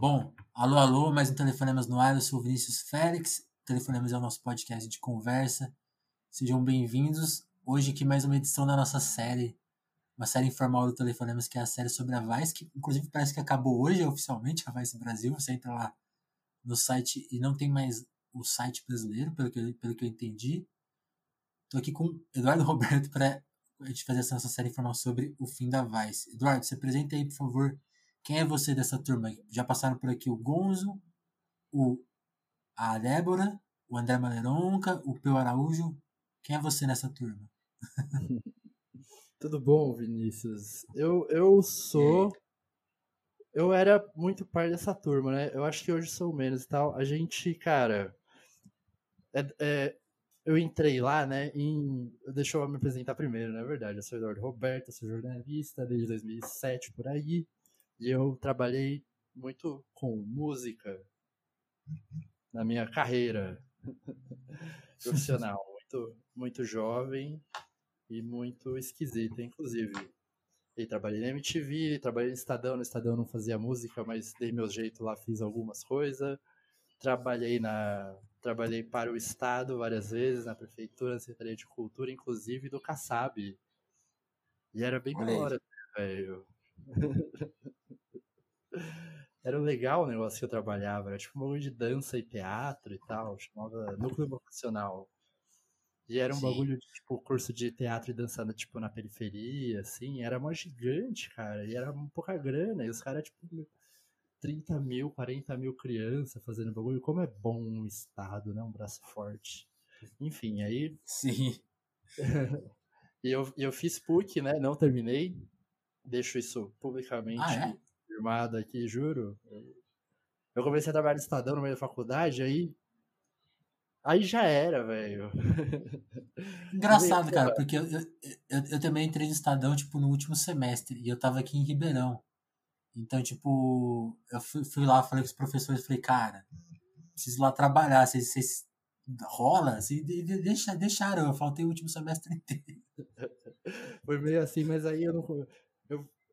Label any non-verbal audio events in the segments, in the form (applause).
Bom, alô, alô, mais um Telefonemas no ar. Eu sou o Vinícius Félix. Telefonemas é o nosso podcast de conversa. Sejam bem-vindos. Hoje aqui mais uma edição da nossa série, uma série informal do Telefonemas, que é a série sobre a Vice, que inclusive parece que acabou hoje oficialmente, a Vice Brasil. Você entra lá no site e não tem mais o site brasileiro, pelo que eu, pelo que eu entendi. Estou aqui com Eduardo Roberto para a gente fazer essa nossa série informal sobre o fim da Vice. Eduardo, se apresenta aí, por favor, quem é você dessa turma? Já passaram por aqui o Gonzo, o, a Débora, o André Maleronca, o Peu Araújo. Quem é você nessa turma? (laughs) Tudo bom, Vinícius? Eu, eu sou. Eu era muito parte dessa turma, né? Eu acho que hoje sou menos e tal. A gente, cara. É, é, eu entrei lá, né? Em, deixa eu me apresentar primeiro, na é verdade. Eu sou Eduardo Roberto, sou jornalista desde 2007 por aí. E eu trabalhei muito com música na minha carreira (laughs) profissional, muito, muito jovem e muito esquisita, inclusive. E trabalhei na MTV, trabalhei no Estadão, no Estadão não fazia música, mas dei meu jeito lá, fiz algumas coisas. Trabalhei na trabalhei para o estado várias vezes, na prefeitura, na Secretaria de Cultura, inclusive do Kassab. E era bem da hora, velho. (laughs) Era legal o negócio que eu trabalhava, era tipo um bagulho de dança e teatro e tal, chamava Núcleo Vocacional. E era um Sim. bagulho de, tipo, curso de teatro e dança, tipo, na periferia, assim, era mó gigante, cara, e era um pouca grana, e os caras, tipo, 30 mil, 40 mil crianças fazendo bagulho, como é bom um estado, né, um braço forte. Enfim, aí... Sim. (laughs) e eu, eu fiz PUC, né, não terminei, deixo isso publicamente ah, é? firmado aqui, juro. Eu comecei a trabalhar no Estadão no meio da faculdade, aí. Aí já era, velho. (laughs) Engraçado, cara, porque eu, eu, eu, eu, também entrei no Estadão, tipo, no último semestre, e eu tava aqui em Ribeirão. Então, tipo, eu fui, fui lá, falei com os professores, falei, cara, preciso lá trabalhar, vocês, vocês rola? Assim, deixa, deixaram, eu faltei o último semestre (laughs) inteiro. Foi meio assim, mas aí eu não.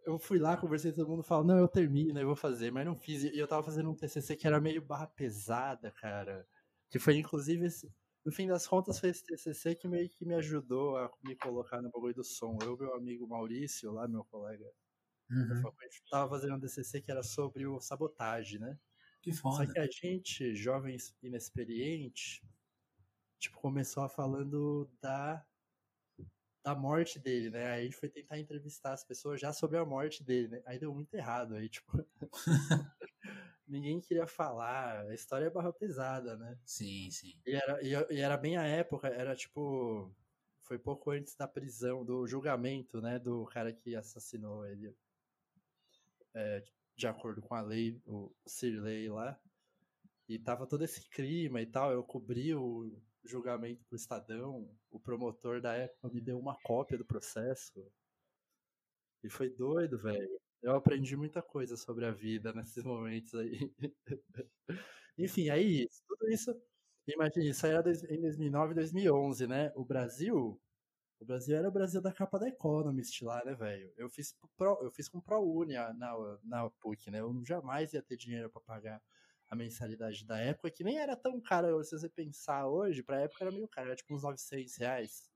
Eu fui lá, conversei com todo mundo, falo, não, eu termino, eu vou fazer, mas não fiz. E eu tava fazendo um TCC que era meio barra pesada, cara. Que foi, inclusive, esse, no fim das contas, foi esse TCC que meio que me ajudou a me colocar no bagulho do som. Eu meu amigo Maurício, lá, meu colega, uhum. tava fazendo um TCC que era sobre o sabotagem, né? Que foda. Só que a gente, jovens inexperiente, tipo, começou a falando da da morte dele, né? Aí a gente foi tentar entrevistar as pessoas já sobre a morte dele, né? Aí deu muito errado, aí tipo (laughs) ninguém queria falar, a história é barra pesada, né? Sim, sim. E era, e, era bem a época, era tipo foi pouco antes da prisão, do julgamento, né, do cara que assassinou ele. É, de acordo com a lei, o Sirley lá. E tava todo esse clima e tal, eu cobri o julgamento pro Estadão, o promotor da época me deu uma cópia do processo. E foi doido, velho. Eu aprendi muita coisa sobre a vida nesses momentos aí. (laughs) Enfim, aí, tudo isso, imagina, isso era em 2009, 2011, né? O Brasil, o Brasil era o Brasil da capa da Economist lá, né, velho? Eu fiz pro, eu fiz com ProUni na, na PUC, né? Eu jamais ia ter dinheiro para pagar a mensalidade da época, que nem era tão cara, se você pensar hoje, pra época era meio caro, era tipo uns 900 reais.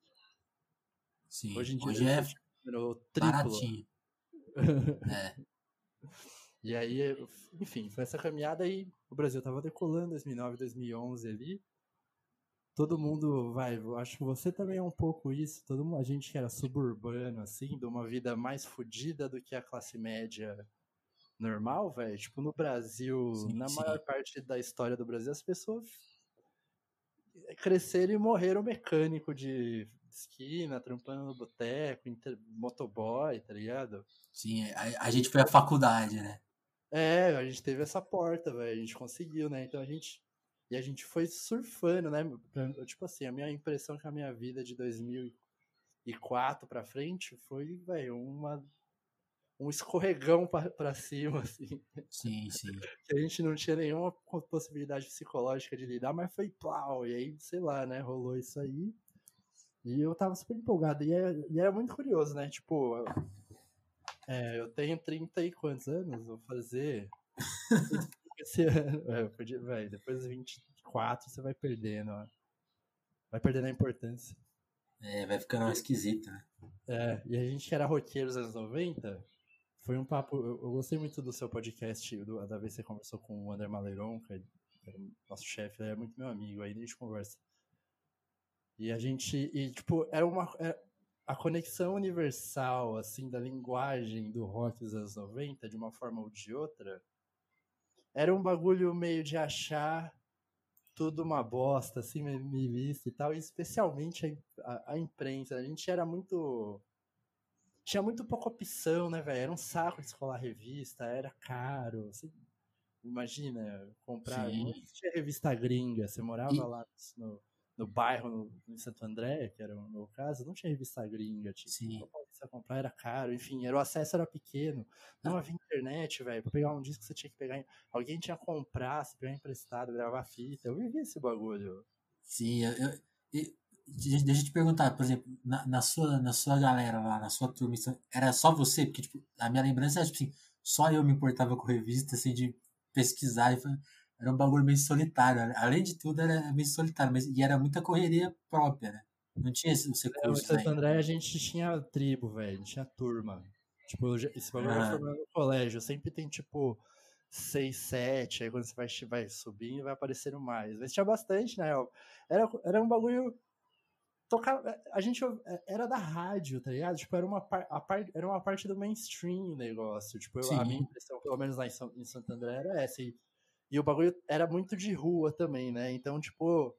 Sim, hoje em dia hoje é baratinho. é. (laughs) E aí, enfim, foi essa caminhada aí, o Brasil tava decolando 2009, 2011 ali. Todo mundo vai, acho que você também é um pouco isso, todo mundo, a gente que era suburbano assim, de uma vida mais fodida do que a classe média normal, velho, tipo, no Brasil, sim, na sim. maior parte da história do Brasil, as pessoas cresceram e morreram mecânico de esquina, trampando no boteco, motoboy, tá ligado? Sim, a, a, gente foi à faculdade, né? É, a gente teve essa porta, velho, a gente conseguiu, né? Então a gente. E a gente foi surfando, né? Tipo assim, a minha impressão com a minha vida de 2004 pra frente foi, velho, uma um escorregão para cima, assim. Sim, (laughs) sim. que a gente não tinha nenhuma possibilidade psicológica de lidar, mas foi plau, e aí, sei lá, né, rolou isso aí. E eu tava super empolgado, e, é, e era muito curioso, né, tipo, é, eu tenho 30 e quantos anos? Vou fazer (laughs) Esse ano, é, perdi, véio, depois dos 24 você vai perdendo, ó. vai perdendo a importância. É, vai ficando esquisito, né? É, e a gente que era roqueiro dos anos 90, foi um papo. Eu, eu, gostei muito do seu podcast, do, da vez que você conversou com o André Maleron, que era nosso chefe, ele é muito meu amigo, aí a gente conversa. E a gente, e tipo, era uma. Era, é, a conexão universal, assim, da linguagem do rock dos anos 90, de uma forma ou de outra, era um bagulho meio de achar tudo uma bosta, assim, mimista e tal, e especialmente a, a, a, imprensa. A gente era muito. Tinha muito pouca opção, né, velho? Era um saco de escolar revista, era caro. Assim, imagina, comprar. Sim. Não tinha revista gringa, você morava e... lá no, no bairro, no, em Santo André, que era o meu caso, não tinha revista gringa, tipo, Sim. Pra comprar era caro, enfim, era, o acesso era pequeno, não havia internet, velho, pra pegar um disco você tinha que pegar, alguém tinha que comprar, você pegar emprestado, gravar fita, eu vivi esse bagulho. Sim, eu, eu deixa eu te perguntar, por exemplo, na, na, sua, na sua galera lá, na sua turma, era só você? Porque, tipo, a minha lembrança é, tipo assim, só eu me importava com revista, assim, de pesquisar era um bagulho meio solitário. Além de tudo, era meio solitário, mas e era muita correria própria, né? Não tinha esse, recurso. Em Santo André a gente tinha tribo, velho, tinha turma. Tipo, esse bagulho ah. no colégio. Sempre tem, tipo, seis, sete. Aí quando você vai, vai subindo, vai aparecendo mais. Mas tinha bastante, né? Era, era um bagulho. Tocar, a gente era da rádio, tá ligado? Tipo, era uma, a par, era uma parte do mainstream o negócio. Tipo, eu, a minha impressão, pelo menos lá em, São, em Santo André, era essa. E e o bagulho era muito de rua também, né? Então, tipo,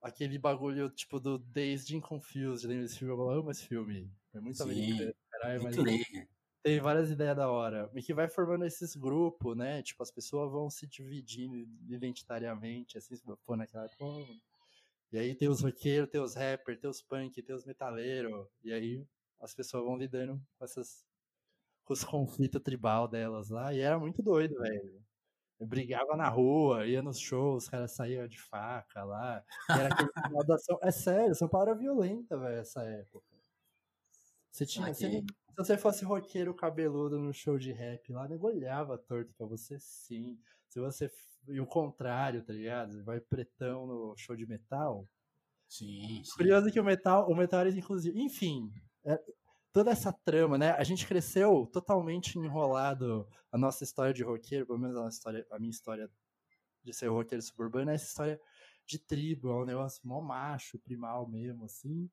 aquele bagulho, tipo, do Dazed and Confused, lembra desse filme? Eu amo esse filme. É muito caralho, mas tem várias ideias da hora. E que vai formando esses grupos, né? Tipo, as pessoas vão se dividindo identitariamente, assim, pô, naquela pô. E aí tem os roqueiros, tem os rappers, tem os punk, tem os metaleiros. E aí as pessoas vão lidando com essas com os conflitos tribal delas lá. E era muito doido, velho. Eu brigava na rua, ia nos shows, os caras saíam de faca lá. Era aquele (laughs) final da São... É sério, São Paulo era violenta, velho, essa época. Você tinha. Você, se você fosse roqueiro cabeludo no show de rap lá, negolhava torto pra você sim. Se você. E o contrário, tá ligado? Vai pretão no show de metal. Sim, sim. Curioso que o metal, o metal era inclusive. Enfim, é, toda essa trama, né? A gente cresceu totalmente enrolado. A nossa história de roqueiro, pelo menos a, história, a minha história de ser roqueiro suburbano, é essa história de tribo, é um negócio mó macho, primal mesmo, assim.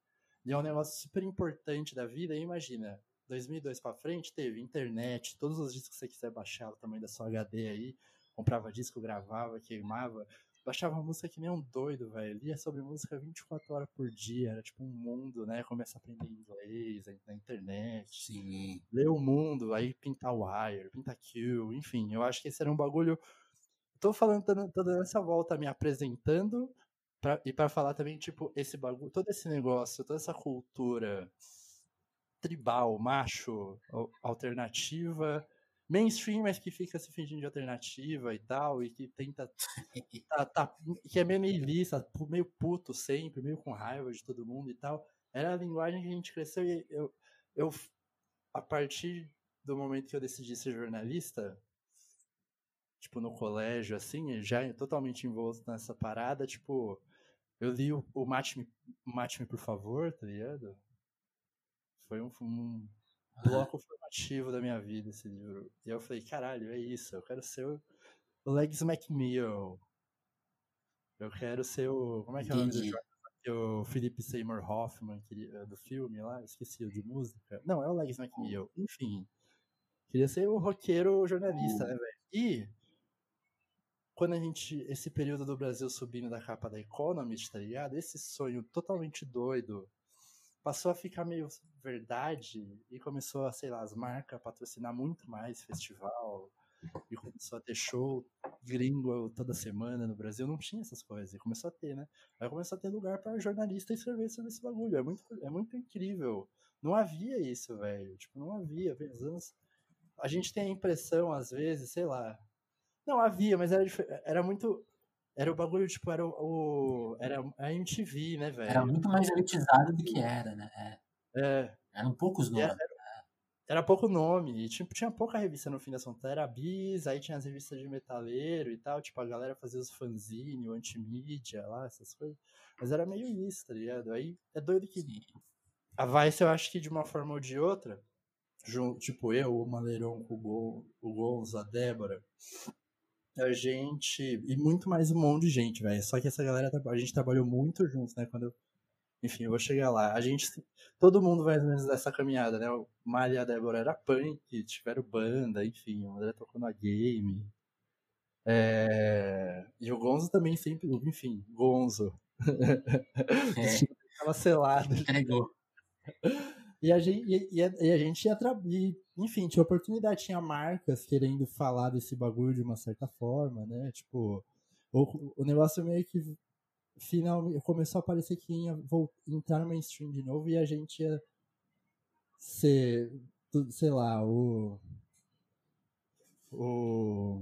E é um negócio super importante da vida. E imagina, 2002 para frente teve internet, todos os discos que você quiser baixar, o tamanho da sua HD aí, comprava disco, gravava, queimava baixava música que nem um doido, velho. Lia sobre música 24 horas por dia. Era tipo um mundo, né? Começa a aprender inglês na internet. Sim. Ler o mundo, aí pintar Wire, pintar Q, enfim. Eu acho que esse era um bagulho. Tô falando, tô dando essa volta me apresentando pra, e para falar também, tipo, esse bagulho, todo esse negócio, toda essa cultura tribal, macho, alternativa mainstream, mas que fica se fingindo de alternativa e tal, e que tenta. (laughs) tá, tá, que é meio niilista, meio puto sempre, meio com raiva de todo mundo e tal. Era a linguagem que a gente cresceu e eu, eu a partir do momento que eu decidi ser jornalista, tipo, no colégio, assim, já totalmente envolto nessa parada, tipo, eu li o, o Mate-me, Mate-me, por favor, tá ligado? Foi um, um bloco formativo da minha vida esse livro. E eu falei, caralho, é isso, eu quero ser o, Legs McNeil. Eu quero ser o. Como é que é o nome do o Philip Seymour Hoffman queria, do filme lá, esqueci o de música. Não, é o Legs McNeil. Enfim. Queria ser o roqueiro jornalista, né, velho? E quando a gente. Esse período do Brasil subindo da capa da Economist, tá ligado? Esse sonho totalmente doido passou a ficar meio verdade e começou a, sei lá, as marcas patrocinar muito mais festival e começou a ter show gringo toda semana no Brasil. Não tinha essas coisas e começou a ter, né? Aí começou a ter lugar para jornalista escrever sobre esse bagulho. É muito, é muito incrível. Não havia isso, velho. Tipo, não havia. Anos... A gente tem a impressão, às vezes, sei lá. Não havia, mas era, era muito era o bagulho, tipo, era o. era a MTV, né, velho? Era muito mais elitizado do que era, né? É. é. Eram poucos nomes. Era, né? era pouco nome, e tipo, tinha pouca revista no fim da contas. Era a Bis, aí tinha as revistas de metaleiro e tal, tipo, a galera fazia os fanzine, o antimídia lá, essas coisas. Mas era meio isso, tá ligado? Aí é doido que Sim. a Vice, eu acho que de uma forma ou de outra, tipo eu, o Maleirão, o, Gon, o Gonzo, a Débora, a gente. E muito mais um monte de gente, velho. Só que essa galera, a gente trabalhou muito juntos, né? Quando eu. Enfim, eu vou chegar lá. A gente. Todo mundo mais ou menos dessa caminhada, né? O Mari e a Débora era punk, tiveram banda, enfim. O André tocou na game. É, E o Gonzo também sempre. Enfim, Gonzo. (laughs) É, Tava selado. entregou. E a gente, e, a, e a gente ia tra... e, enfim, tinha oportunidade, tinha marcas querendo falar desse bagulho de uma certa forma, né? Tipo, o, o negócio meio que finalmente começou a parecer que ia entrar no mainstream de novo e a gente ia ser, sei lá, o. O.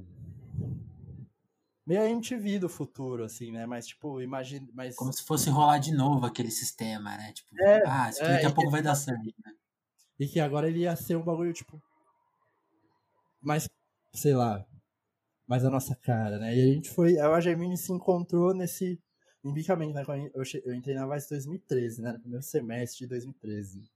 Meio a MTV do futuro, assim, né? Mas, tipo, imagina. Mas... Como se fosse rolar de novo aquele sistema, né? Tipo, É, ah, isso é, daqui a pouco que- vai dar certo. né? E que agora ele ia ser um bagulho, tipo. Mais, sei lá. Mais a nossa cara, né? E a gente foi. A Gemini se encontrou nesse. Embicamento, né? Eu, eu entrei na Vice em 2013, né? No primeiro semestre de 2013.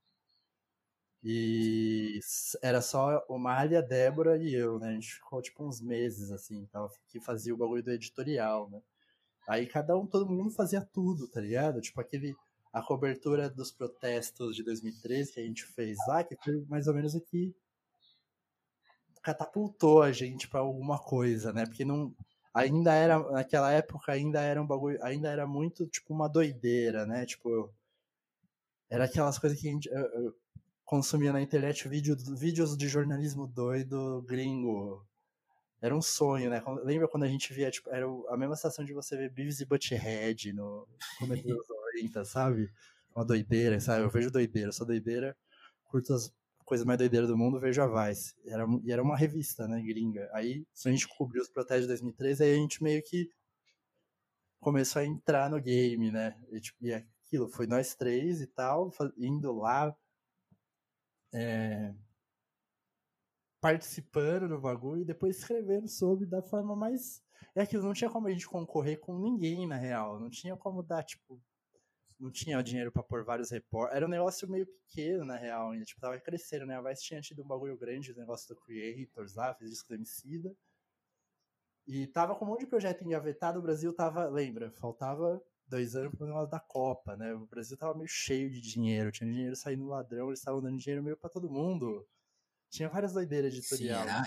E era só o Malha, a Débora e eu, né? A gente ficou tipo uns meses, assim, que fazia o bagulho do editorial, né? Aí cada um, todo mundo fazia tudo, tá ligado? Tipo aquele. A cobertura dos protestos de 2013 que a gente fez lá, que foi mais ou menos o que catapultou a gente pra alguma coisa, né? Porque não. Ainda era. Naquela época ainda era um bagulho. Ainda era muito, tipo, uma doideira, né? Tipo. Era aquelas coisas que a gente. eu- eu consumia na internet vídeo, vídeos de jornalismo doido gringo. Era um sonho, né? Lembra quando a gente via, tipo, era a mesma sensação de você ver Beavis e Butthead no começo dos 90, sabe? Uma doideira, sabe? Eu vejo doideira, sou doideira, curto as coisas mais doideiras do mundo, vejo a Vice. E era, e era uma revista, né, gringa. Aí, a gente cobriu os protestos de 2013, aí a gente meio que começou a entrar no game, né? E, tipo, e aquilo, foi nós três e tal, indo lá, é, participando do bagulho e depois escrevendo sobre da forma mais. É aquilo, não tinha como a gente concorrer com ninguém, na real. Não tinha como dar, tipo. Não tinha dinheiro pra pôr vários repórteres. Era um negócio meio pequeno, na real, ainda. Tipo, tava crescendo, né? A Vice tinha tido um bagulho grande, o negócio do Creators lá, fez disco Emicida. E tava com um monte de projeto engavetado, o Brasil tava, lembra, faltava dois anos pro negócio da Copa, né? O Brasil tava meio cheio de dinheiro, tinha dinheiro saindo do ladrão, eles estavam dando dinheiro meio pra todo mundo. Tinha várias doideiras Sim, editorial era,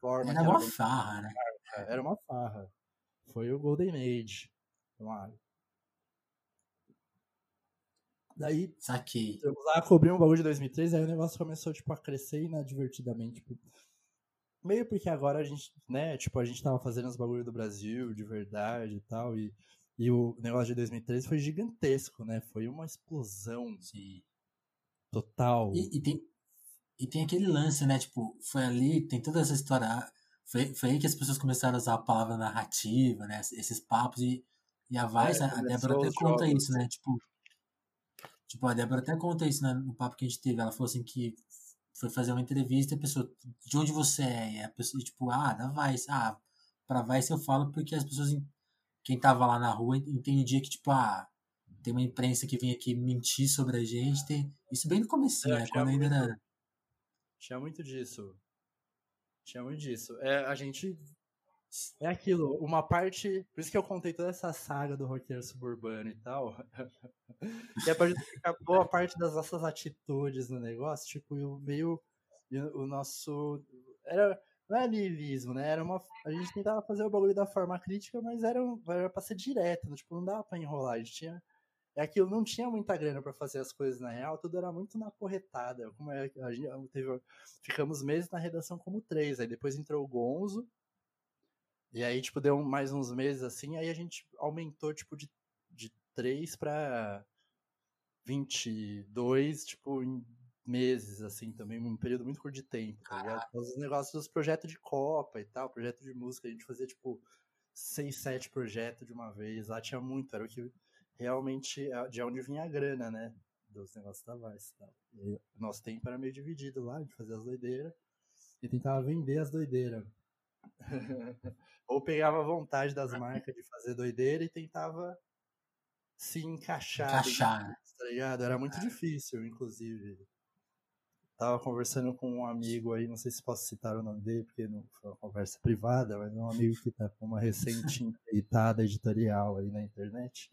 forma. era uma farra, né? era uma farra. Foi o Golden Age. Claro. Daí, Saquei. Fomos lá, cobrimos um bagulho de 2003, aí o negócio começou, tipo, a crescer inadvertidamente, tipo, meio porque agora a gente, né, tipo, a gente tava fazendo os bagulhos do Brasil, de verdade e tal, e, e o negócio de 2013 foi gigantesco, né, foi uma explosão Sim. total. E, e tem, e tem aquele lance, né? Tipo, foi ali, tem toda essa história. ah, Foi, foi aí que as pessoas começaram a usar a palavra narrativa, né? Esses papos. E, e a Vice, É, a Débora até conta jogos. isso, né? Tipo, tipo, a Débora até conta isso né, no papo que a gente teve. Ela falou assim que foi fazer uma entrevista e a pessoa, de onde você é? E a pessoa, tipo, ah, da Vice. Ah, pra Vice eu falo porque as pessoas, quem tava lá na rua, entendia que, tipo, ah, tem uma imprensa que vem aqui mentir sobre a gente. Tem... Isso bem no comecinho, É, né? Quando ainda muito- era. Tinha muito disso. Tinha muito disso. É, a gente. É aquilo, uma parte. Por isso que eu contei toda essa saga do roqueiro suburbano e tal. (laughs) que é pra justificar boa parte das nossas atitudes no negócio. Tipo, o meio. O nosso. Era. Não é niilismo, né? Era uma. A gente tentava fazer o bagulho da forma crítica, mas era, era pra ser direto. né? Tipo, não dava pra enrolar. A gente tinha é aquilo, não tinha muita grana pra fazer as coisas na real, tudo era muito na corretada. Como é, a gente teve, ficamos meses na redação como três, aí depois entrou o Gonzo, e aí, tipo, deu mais uns meses assim, aí a gente aumentou, tipo, de, de três pra 22, tipo, em meses, assim, também, um período muito curto de tempo, tá ligado? Os negócios dos projetos de Copa e tal, projeto de música, a gente fazia, tipo, seis, sete projetos de uma vez, lá tinha muito, era o que realmente é de onde vinha a grana, né? dos negócios da Vice. Tá? E nosso tempo era meio dividido lá, de fazer as doideiras, e tentava vender as doideiras. (laughs) Ou pegava vontade das marcas de fazer doideira e tentava se encaixar. Encaixar. Tá ligado? Era muito difícil, inclusive. Tava conversando com um amigo aí, não sei se posso citar o nome dele, porque não foi uma conversa privada, mas é um amigo que tá com uma recente (laughs) empreitada editorial aí na internet.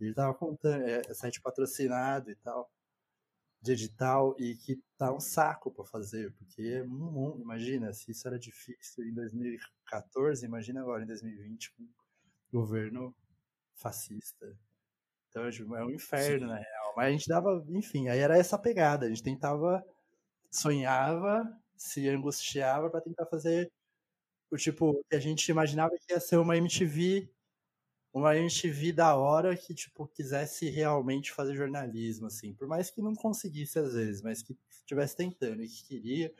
Ele tava contando, é, é site patrocinado e tal, de edital, e que tá um saco para fazer, porque é um, imagina, se isso era difícil em 2014, imagina agora em 2020 com governo fascista. Então, tipo, é um inferno, Sim. na real. Mas a gente dava, enfim, aí era essa pegada, a gente tentava, sonhava, se angustiava para tentar fazer o tipo que a gente imaginava que ia ser uma MTV uma MTV da hora que, tipo, quisesse realmente fazer jornalismo, assim. Por mais que não conseguisse às vezes, mas que estivesse tentando e que queria.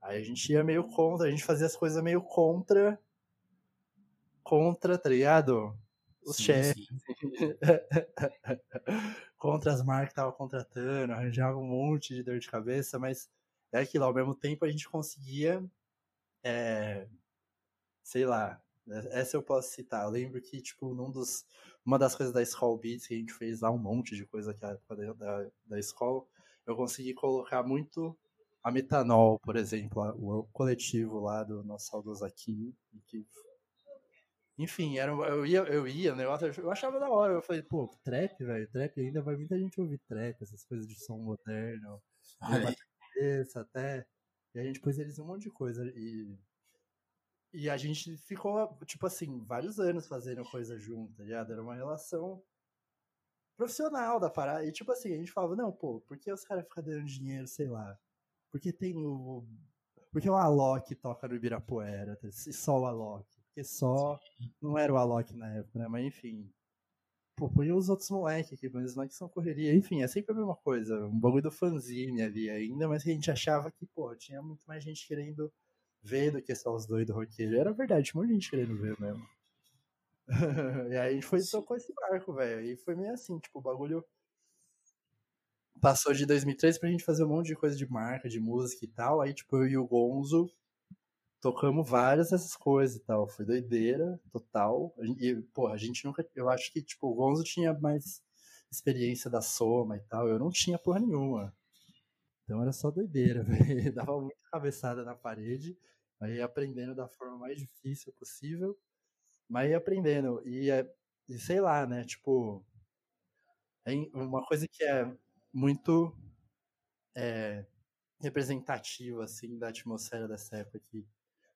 Aí a gente ia meio contra, a gente fazia as coisas meio contra. Contra, tá ligado? Os chefes. (laughs) contra as marcas que estavam contratando, arranjava um monte de dor de cabeça, mas é aquilo, ao mesmo tempo a gente conseguia. É, sei lá, essa eu posso citar. Eu lembro que, tipo, num dos, uma das coisas da Skull Beats que a gente fez lá, um monte de coisa que época da, da, Skull, eu consegui colocar muito a Metanol, por exemplo, o coletivo lá do nosso saudoso Aquino, que enfim, era, eu ia, eu ia, negócio, eu achava da hora. Eu falei, pô, trap, velho, trap ainda vai muita gente ouvir trap, essas coisas de som moderno, cabeça até. E a gente pôs eles um monte de coisa. E e a gente ficou, tipo assim, vários anos fazendo coisa junto, tá ligado? Era uma relação profissional da parada. E tipo assim, a gente falava, não, pô, por que os caras ficam dando dinheiro, sei lá? Porque tem o. Porque o Alok toca no Ibirapuera, e só o Alok. Porque só. Não era o Alok na época, né? Mas enfim. Pô, põe os outros moleques aqui, mas os moleques são correria. Enfim, é sempre a mesma coisa. Um bagulho do fanzine ali ainda, mas que a gente achava que, pô, tinha muito mais gente querendo ver do que só os doidos roqueiros. Era verdade, tinha muita gente querendo ver mesmo. (laughs) e aí a gente foi tocou esse barco, velho. E foi meio assim, tipo, o bagulho passou de 2003 pra gente fazer um monte de coisa de marca, de música e tal. Aí, tipo, eu e o Gonzo tocamos várias dessas coisas e tal. Foi doideira, total. E, pô, a gente nunca. Eu acho que, tipo, o Gonzo tinha mais experiência da soma e tal. Eu não tinha porra nenhuma. Então era só doideira, (laughs) velho. Dava muita cabeçada na parede, aí aprendendo da forma mais difícil possível, mas ia aprendendo. E, é, e sei lá, né? Tipo, é uma coisa que é muito é, representativa, assim, da atmosfera dessa época que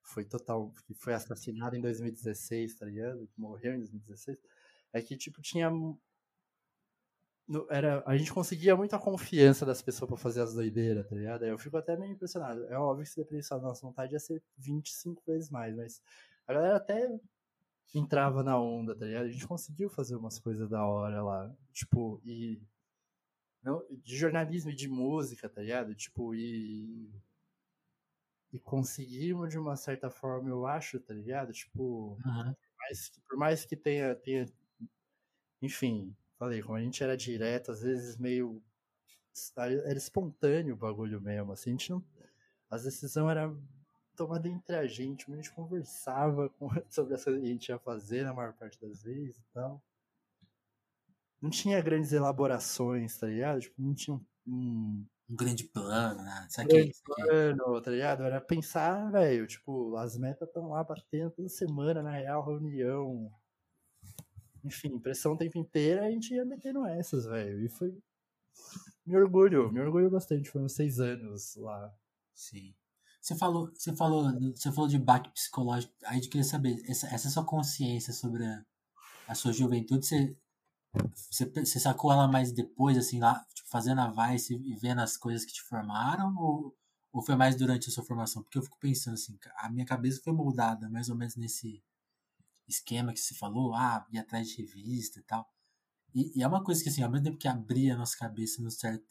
foi total, que foi assassinado em 2016, tá ligado? Que morreu em 2016, é que, tipo, tinha era, a gente conseguia muita confiança das pessoas para fazer as doideiras, tá ligado? Eu fico até meio impressionado. É óbvio que se dependesse da nossa vontade ia ser 25 vezes mais, mas a galera até entrava na onda, tá ligado? A gente conseguiu fazer umas coisas da hora lá, tipo, e não, de jornalismo e de música, tá ligado? Tipo, e e conseguimos de uma certa forma, eu acho, tá ligado? Tipo, uhum. por, mais que, por mais que tenha, tenha enfim, falei, como a gente era direto, às vezes meio. Era espontâneo o bagulho mesmo. Assim, a gente não. As decisões eram tomadas entre a gente, a gente conversava com, (laughs) sobre as coisas que a gente ia fazer na maior parte das vezes e tal. Não tinha grandes elaborações, tá ligado? Tipo, não tinha um. um, um grande plano, né? Um grande plano, tá ligado? Era pensar, velho, tipo, as metas estão lá batendo toda semana, na real, reunião enfim, pressão o tempo inteiro, a gente ia metendo essas, velho. E foi. Me orgulho, me orgulho bastante. Foram seis anos lá. Sim. Você falou, você falou, você falou de baque psicológico. Aí eu queria saber, essa, essa sua consciência sobre a, a sua juventude, você, você, você, sacou ela mais depois, assim, lá, fazendo a Vice e vendo as coisas que te formaram? Ou, ou foi mais durante a sua formação? Porque eu fico pensando assim, a minha cabeça foi moldada mais ou menos nesse, esquema que você falou, ah, ir atrás de revista e tal. E, e, é uma coisa que, assim, ao mesmo tempo que abria a nossa cabeça no certo,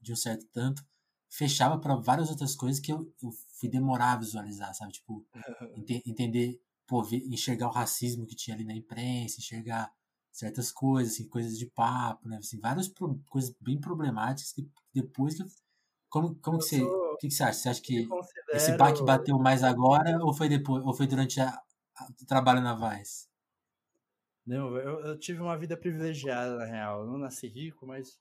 de um certo tanto, fechava para várias outras coisas que eu, eu fui demorar a visualizar, sabe? Tipo, (laughs) ent entender, pô, ver, enxergar o racismo que tinha ali na imprensa, enxergar, certas coisas, assim, coisas de papo, né? Assim, várias pro, coisas bem problemáticas que depois que. Como, como que você. O que, que você acha? Você acha que considero... esse baque bateu mais agora ou foi depois? Ou foi durante a, a, o trabalho na Vice? Não, eu, eu tive uma vida privilegiada, na real. Eu não nasci rico, mas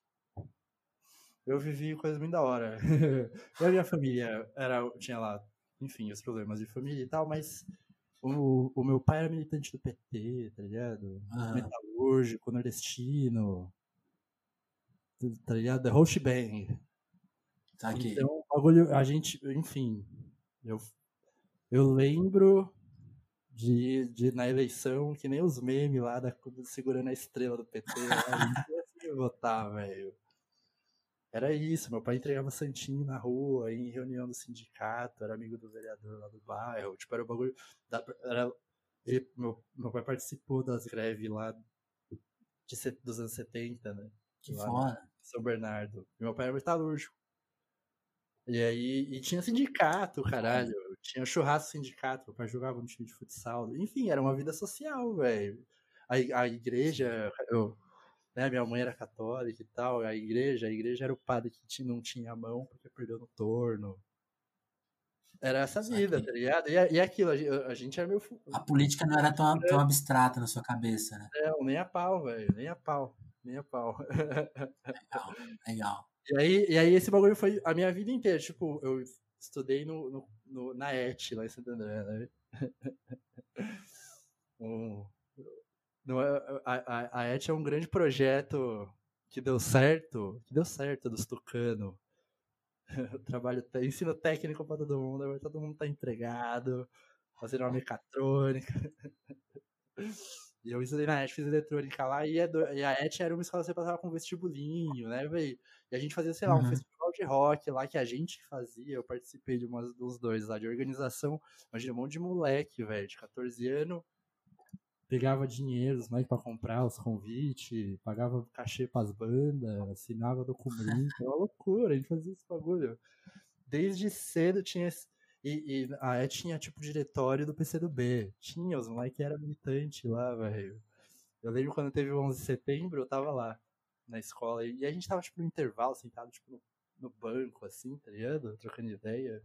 eu vivi coisas muito da hora. (laughs) eu e minha família era, tinha lá, enfim, os problemas de família e tal, mas o, o meu pai era militante do PT, tá ligado? Ah. Metalúrgico, nordestino, tá ligado? The Whole Bang. Tá aqui. Então, bagulho, a gente, enfim, eu, eu lembro de, de na eleição, que nem os memes lá da segurando a estrela do PT, lá, a gente ia (laughs) votar, velho. Era isso, meu pai entregava santinho na rua, em reunião do sindicato, era amigo do vereador lá do bairro, tipo, era o bagulho. Da, era, ele, meu, meu pai participou das greves lá de, dos anos 70, né? Que foda. São Bernardo. Meu pai era metalúrgico. E aí, e tinha sindicato, caralho. Tinha churrasco sindicato, meu pai jogava no time de futsal. Enfim, era uma vida social, velho. A, a igreja, eu, né? Minha mãe era católica e tal, a igreja, a igreja era o padre que não tinha a mão porque perdeu no torno. Era essa vida, tá ligado? E, e aquilo, a, gente era meio. A política não era tão, tão abstrata na sua cabeça, né? Não, nem a pau, velho. Nem a pau. Nem a pau. Legal, legal. E aí, e aí esse bagulho foi a minha vida inteira. Tipo, eu estudei no, no, no na ET, lá em Santo André, né? (laughs) um, não é, a, a, a ET é um grande projeto que deu certo, que deu certo dos Tucano. (laughs) Trabalho, ensino técnico para todo mundo, agora todo mundo tá empregado, fazendo uma mecatrônica. e (laughs) eu estudei na ET, fiz eletrônica lá, e, a ET era uma escola que você passava com vestibulinho, né, velho? E a gente fazia, sei lá, um uhum. festival de rock lá que a gente fazia, eu participei de umas dos dois lá, de organização. Imagina, um monte de moleque, velho, de 14 anos, pegava dinheiro dos moleques pra comprar os convites, pagava cachê pras bandas, assinava documento, era uma loucura, a gente fazia esse bagulho. Desde cedo tinha esse, e, e a E tinha tipo diretório do PCdoB. Tinha, os moleques eram militantes lá, velho. Eu lembro quando teve o 11 de setembro, eu tava lá na escola e a gente tava tipo no intervalo, sentado tipo no, no banco, assim, tá ligado? Trocando ideia.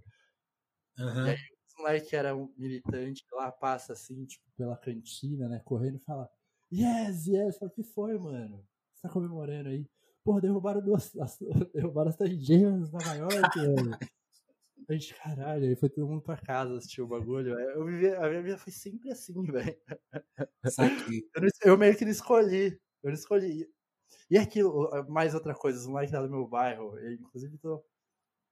Uhum. E aí moleque que era um militante lá passa assim, tipo, pela cantina, né? Correndo e fala: Yes, yes, o que foi, mano? Você tá comemorando aí? Porra, derrubaram duas. As, (laughs) derrubaram as Torre Gêmeas Nova York, mano. A gente, caralho, aí foi todo mundo pra casa assistir o bagulho. Eu vivi, a minha vida foi sempre assim, (laughs) velho. Eu, eu meio que não escolhi. Eu não escolhi. E aquilo, mais outra coisa, os moleques lá do meu bairro, eu, inclusive tô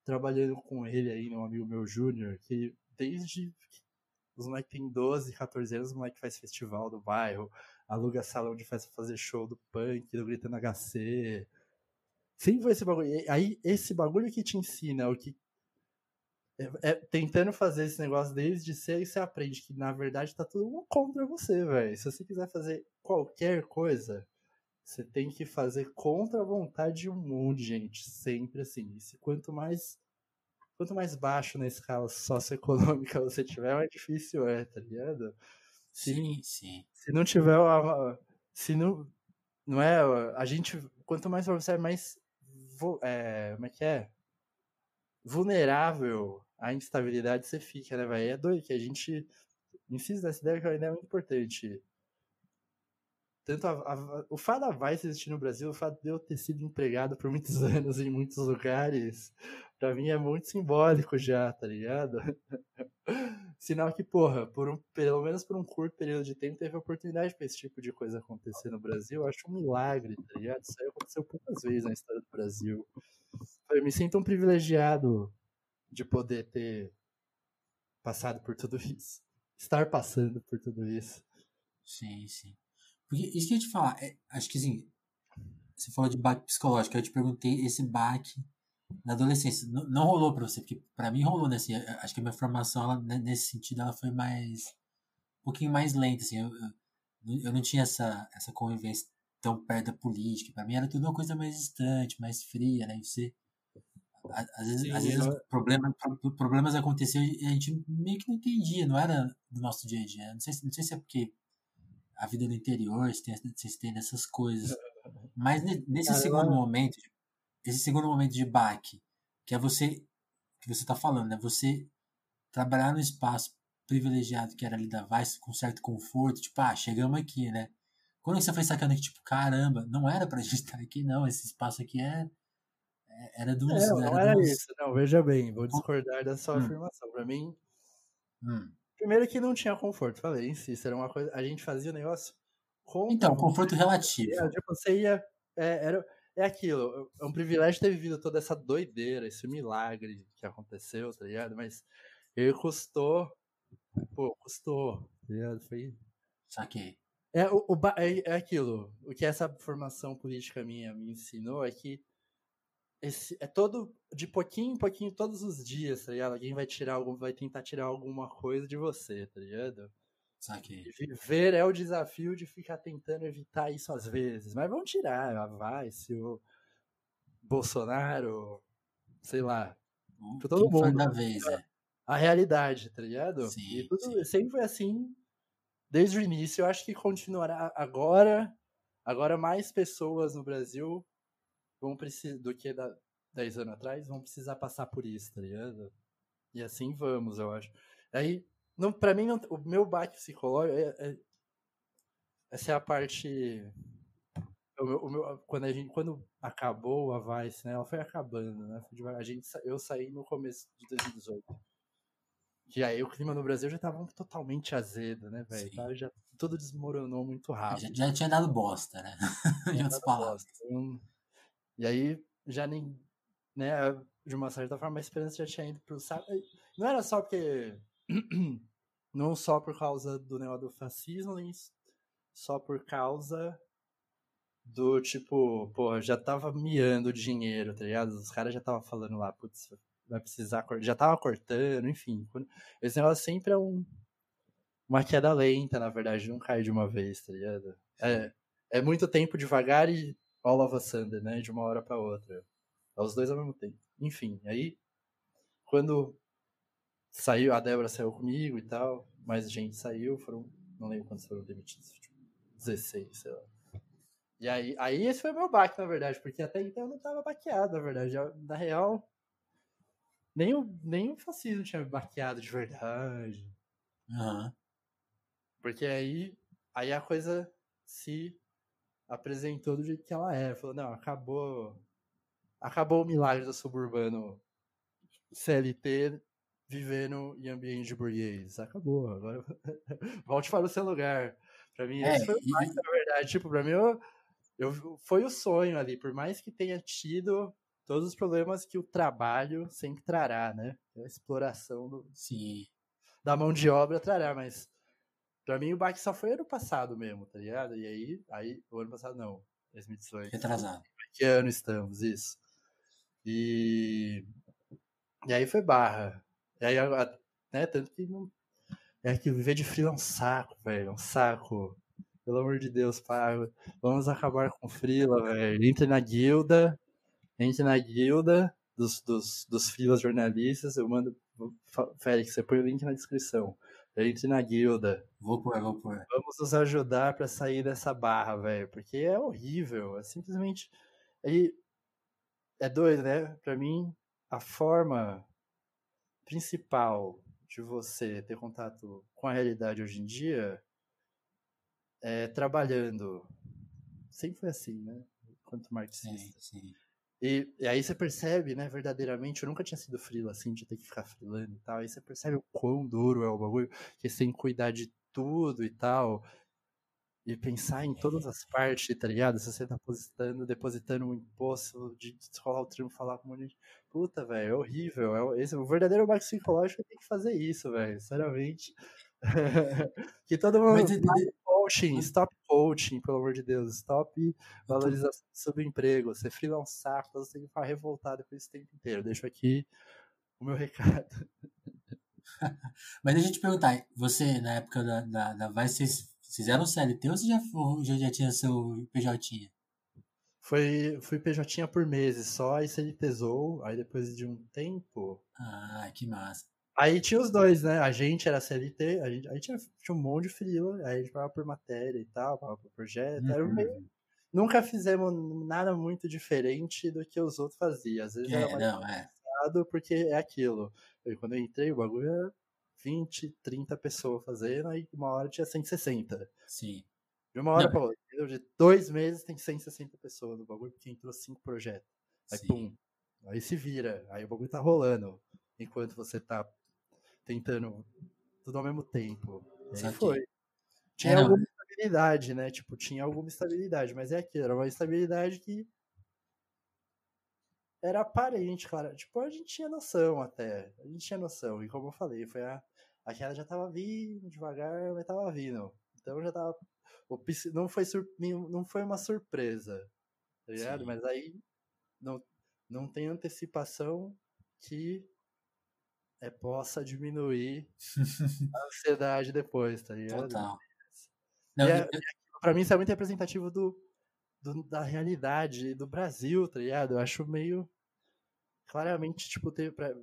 trabalhando com ele aí, um amigo meu Júnior, que desde os moleques têm 12, 14 anos, os moleques faz festival do bairro, aluga salão de festa fazer show do punk, do Gritando HC. Sempre foi esse bagulho. Aí, esse bagulho que te ensina o que. É, é, tentando fazer esse negócio desde cedo, você aprende que na verdade tá tudo contra você, velho. Se você quiser fazer qualquer coisa, você tem que fazer contra a vontade de um monte de gente. Sempre assim. E quanto mais quanto mais baixo na escala socioeconômica (laughs) você tiver, mais difícil é, tá ligado? Se, sim, sim. Se não tiver uma, se não não é a gente quanto mais você é mais é, como é que é vulnerável à instabilidade você fica, né, velho? É doido que a gente insiste nessa ideia que é uma ideia muito importante tanto a, a, o fato da Vice existir no Brasil, o fato de eu ter sido empregado por muitos (laughs) anos em muitos lugares, pra mim é muito simbólico já, tá ligado? (laughs) Sinal que, porra, por um, pelo menos por um curto período de tempo, teve oportunidade pra esse tipo de coisa acontecer no Brasil. Eu acho um milagre, tá ligado? Isso aí aconteceu poucas vezes na história do Brasil. Eu me sinto um privilegiado de poder ter passado por tudo isso. Estar passando por tudo isso. Sim, sim. Porque isso que eu ia te falar, é, acho que assim, você falou de baque psicológico, eu te perguntei esse baque na adolescência. Não, não rolou pra você, porque pra mim rolou, né? Assim, acho que a minha formação, ela, né, nesse sentido, ela foi mais. um pouquinho mais lenta, assim. Eu, eu, eu não tinha essa, essa convivência tão perto da política. Pra mim era tudo uma coisa mais distante, mais fria, né? E você. Às vezes, Sim, às vezes eu... problema, problemas aconteciam e a gente meio que não entendia, não era do nosso dia a dia. Não sei, não sei se é porque a vida no interior, vocês têm, vocês têm essas coisas. (laughs) Mas ne- nesse Cara, segundo eu- momento, esse segundo momento de baque, que é você, que você tá falando, né? Você trabalhar no espaço privilegiado que era ali da Vice, com certo conforto, tipo, ah, chegamos aqui, né? Quando você foi sacando que, tipo, caramba, não era pra (laughs) gente estar aqui, não, esse espaço aqui é, é- era dos... É, não era era dos- isso. Não, veja bem, vou discordar da sua Hum. afirmação. Pra mim, Hum. Primeiro que não tinha conforto. Falei, insisto, era uma coisa. A gente fazia o negócio com. Então, conforto relativo. É, tipo, você ia. É, era, é aquilo. É um privilégio ter vivido toda essa doideira, esse milagre que aconteceu, tá ligado? Mas ele custou. Pô, custou. Tá ligado? Foi. Saquei. É, o, o é, é aquilo. O que essa formação política minha me ensinou é que esse, é todo de pouquinho em pouquinho todos os dias, tá ligado? Alguém vai tirar algum, vai tentar tirar alguma coisa de você, tá ligado? Saquei. Viver é o desafio de ficar tentando evitar isso às vezes, mas vão tirar, ah, vai, se o Bolsonaro, sei lá, O Pra todo mundo. da vez, é. a realidade, tá ligado? Sim, e tudo sim. sempre foi assim desde o início. Eu acho que continuará agora. Agora mais pessoas no Brasil vão precisar do que da 10 anos atrás vão precisar passar por isso, tá ligado? E assim vamos, eu acho. Aí, não, para mim, não, o meu baque psicológico é, é- essa é a parte o meu- o meu- quando a gente quando acabou a Vice, né? Ela foi acabando, né? A gente, eu saí no começo de 2018. Que aí o clima no Brasil já tava totalmente azedo, né, velho? Tava Já tudo desmoronou muito rápido. Já, já tinha dado bosta, né? (laughs) em outras palavras. bosta. Então, E aí já nem, né, de uma certa forma a esperança já tinha ido pro saco. Não era só porque (clears throat) não só por causa do negócio do fascismo, nem só por causa do tipo, pô, já tava miando dinheiro, tá ligado? Os caras já tava falando lá, putz, vai precisar, já tava cortando, enfim. Esse negócio sempre é um uma queda lenta, na verdade, não cai de uma vez, tá ligado? É, é muito tempo devagar e all of a sudden, né? De uma hora pra outra. É os dois ao mesmo tempo. Enfim, aí quando saiu, a Débora saiu comigo e tal, mais gente saiu, foram, não lembro quantos foram demitidos, tipo, 16, sei lá. E aí, aí esse foi meu baque, na verdade, porque até então eu não tava baqueado, na verdade. Na real, nem o, nem o fascismo tinha me baqueado de verdade. Aham. Porque aí, aí a coisa se apresentou do jeito que ela é. Falou, não, acabou. Acabou o milagre do suburbano CLT vivendo em ambiente burguês. Acabou. Agora (laughs) volte para o seu lugar. Pra mim, É, esse foi o e- mais, na verdade. Tipo, pra mim, eu, eu, foi o sonho ali. Por mais que tenha tido todos os problemas que o trabalho sempre trará, né? A exploração do, Sim. da mão de obra trará, mas pra mim o baque só foi ano passado mesmo, tá ligado? E aí, aí o ano passado não, 2018. Retrasado. Que ano estamos, isso. E e aí foi barra. E aí, né, tanto que não é que viver de frio é um saco, velho, é um saco. Pelo amor de Deus, pago. Vamos acabar com frila, velho. Entre na guilda, entre na guilda dos, dos, dos filas jornalistas. Eu mando. Félix, você põe o link na descrição. Entre na guilda. Vou pôr, vou pôr. Vamos nos ajudar pra sair dessa barra, velho. Porque é horrível. É simplesmente. Aí, é doido, né? Pra mim, a forma principal de você ter contato com a realidade hoje em dia é trabalhando. Sempre foi assim, né? Quanto Sim, marxista. sim. E, e aí você percebe, né, verdadeiramente, eu nunca tinha sido frila, assim, de ter que ficar frilando e tal. Aí você percebe o quão duro é o bagulho, que você tem que cuidar de tudo e tal. E pensar em todas as partes, tá ligado? Se você tá depositando, depositando um imposto, de descolar o trimpo, falar com um monte de. Puta, velho, é horrível. É, o- esse, o verdadeiro baque psicológico tem que fazer isso, velho, sinceramente. (laughs) que todo mundo. Mas, Coaching, stop coaching, pelo amor de Deus. Stop valorização do subemprego. Você freela um saco, você tem que ficar revoltado com isso o tempo inteiro. Deixo aqui o meu (laughs) recado. mas deixa eu te perguntar, você, na época da, da, da Vice, vocês fizeram CLT ou você já, já, já tinha seu PJ? Foi, fui PJ por meses só, aí CLTzou, aí depois de um tempo. Ah, que massa. Aí tinha os dois, né? A gente era CLT, a gente, aí tinha, tinha um monte de frila, aí a gente pagava por matéria e tal, pagava por projeto. Uhum. Era meio, nunca fizemos nada muito diferente do que os outros faziam. Às vezes é, era mais não, é. porque é aquilo. Eu, quando eu entrei, o bagulho era 20, 30 pessoas fazendo, aí uma hora tinha 160. Sim. De uma hora não. pra outra. De dois meses tem 160 pessoas no bagulho, porque entrou cinco projetos. Aí, Sim. pum. Aí se vira. Aí o bagulho tá rolando. Enquanto você tá tentando tudo ao mesmo tempo. E aí foi. Tinha é, alguma estabilidade, né? Tipo, tinha alguma estabilidade, mas é aquilo, era uma estabilidade que era aparente, cara. Tipo, a gente tinha noção até. A gente tinha noção. E como eu falei, foi a. Aquela já tava vindo devagar, mas tava vindo. Então já tava. O, não, foi sur, não foi uma surpresa. Tá ligado? Sim. Mas aí não, não tem antecipação que é, possa diminuir (laughs) a ansiedade depois, tá ligado? Total. Não, é, eu... Pra mim isso é muito representativo do, do, da realidade do Brasil, tá ligado? Eu acho meio. Claramente, tipo, teve pra,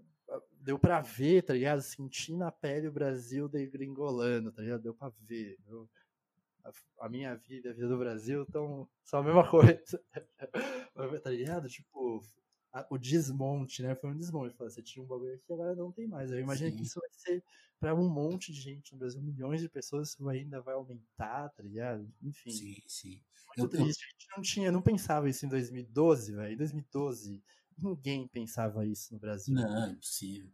deu pra ver, tá ligado? Sentir na pele o Brasil degringolando, tá ligado? Deu pra ver. Eu, a, a, minha vida e a vida do Brasil estão só a mesma (laughs) coisa. tá ligado? Tipo, a, o desmonte, né? Foi um desmonte. Você tinha um bagulho aqui, agora não tem mais. Eu imagino Sim. que isso vai ser para um monte de gente no Brasil, milhões de pessoas, isso ainda vai aumentar, tá ligado? Enfim. Sim, sim. Muito eu, triste. Eu... A gente não tinha, não pensava isso em 2012, velho. Em 2012, ninguém pensava isso no Brasil. Não, é impossível.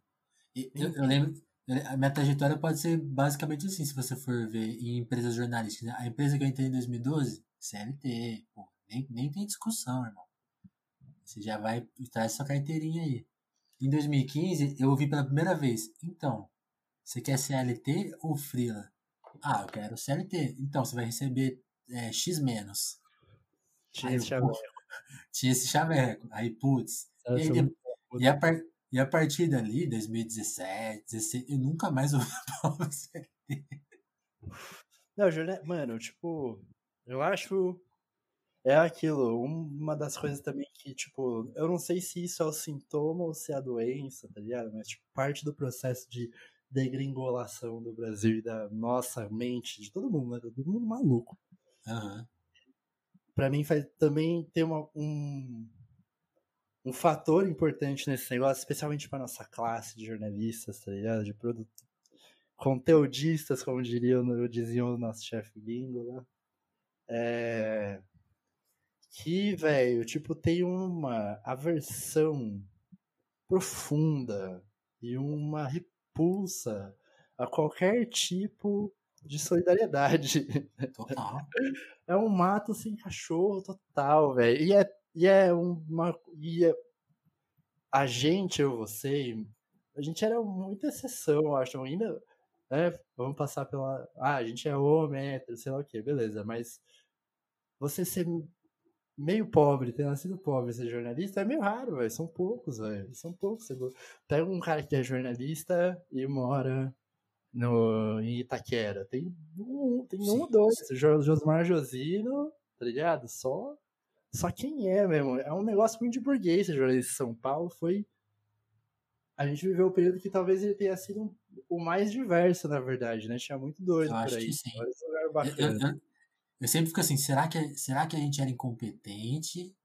Eu, eu, lembro, a minha trajetória pode ser basicamente assim, se você for ver em empresas jornalísticas. Né? A empresa que eu entrei em 2012, CLT, pô, nem, nem tem discussão, irmão. Você já vai traz sua carteirinha aí. Em 2015, eu ouvi pela primeira vez. Então, você quer CLT ou Freela? Ah, eu quero CLT. Então, você vai receber é, X menos. Tinha esse chaveco. (laughs) Tinha esse chaveco. Aí, putz. E, aí, de... e, a par... e a partir dali, 2017, 16, eu nunca mais (laughs) ouvi falar CLT. Não, Juliano, mano, tipo, eu acho é aquilo, uma das coisas também que, tipo, eu não sei se isso é o sintoma ou se é a doença, tá ligado? Mas, tipo, parte do processo de degringolação do Brasil e da nossa mente, de todo mundo, né? Todo mundo maluco. Uhum. Pra mim, faz, também tem uma, um, um fator importante nesse negócio, especialmente pra nossa classe de jornalistas, tá ligado? De produto, conteudistas, como diriam, diziam o nosso chefe gringo, né? É que, velho, tipo, tem uma aversão profunda e uma repulsa a qualquer tipo de solidariedade. Total. (laughs) É um mato sem cachorro total, velho. E é, e é uma. E é, a gente, eu, você, a gente era muita exceção, acho. Ainda. Né, vamos passar pela. Ah, a gente é homem, hétero, sei lá o que, beleza. Mas você ser meio pobre, ter nascido pobre ser jornalista é meio raro, velho. São poucos, velho. São poucos. Pega um cara que é jornalista e mora no, em Itaquera. Tem um, tem um ou dois. Josmar Josino, tá ligado? Só, só quem é mesmo. É um negócio muito de burguês ser jornalista em São Paulo. Foi. A gente viveu o período que talvez ele tenha sido o mais diverso, na verdade, né? Tinha muito doido eu por aí. Que sim. Eu, eu, eu sempre fico assim, será que, será que a gente era incompetente?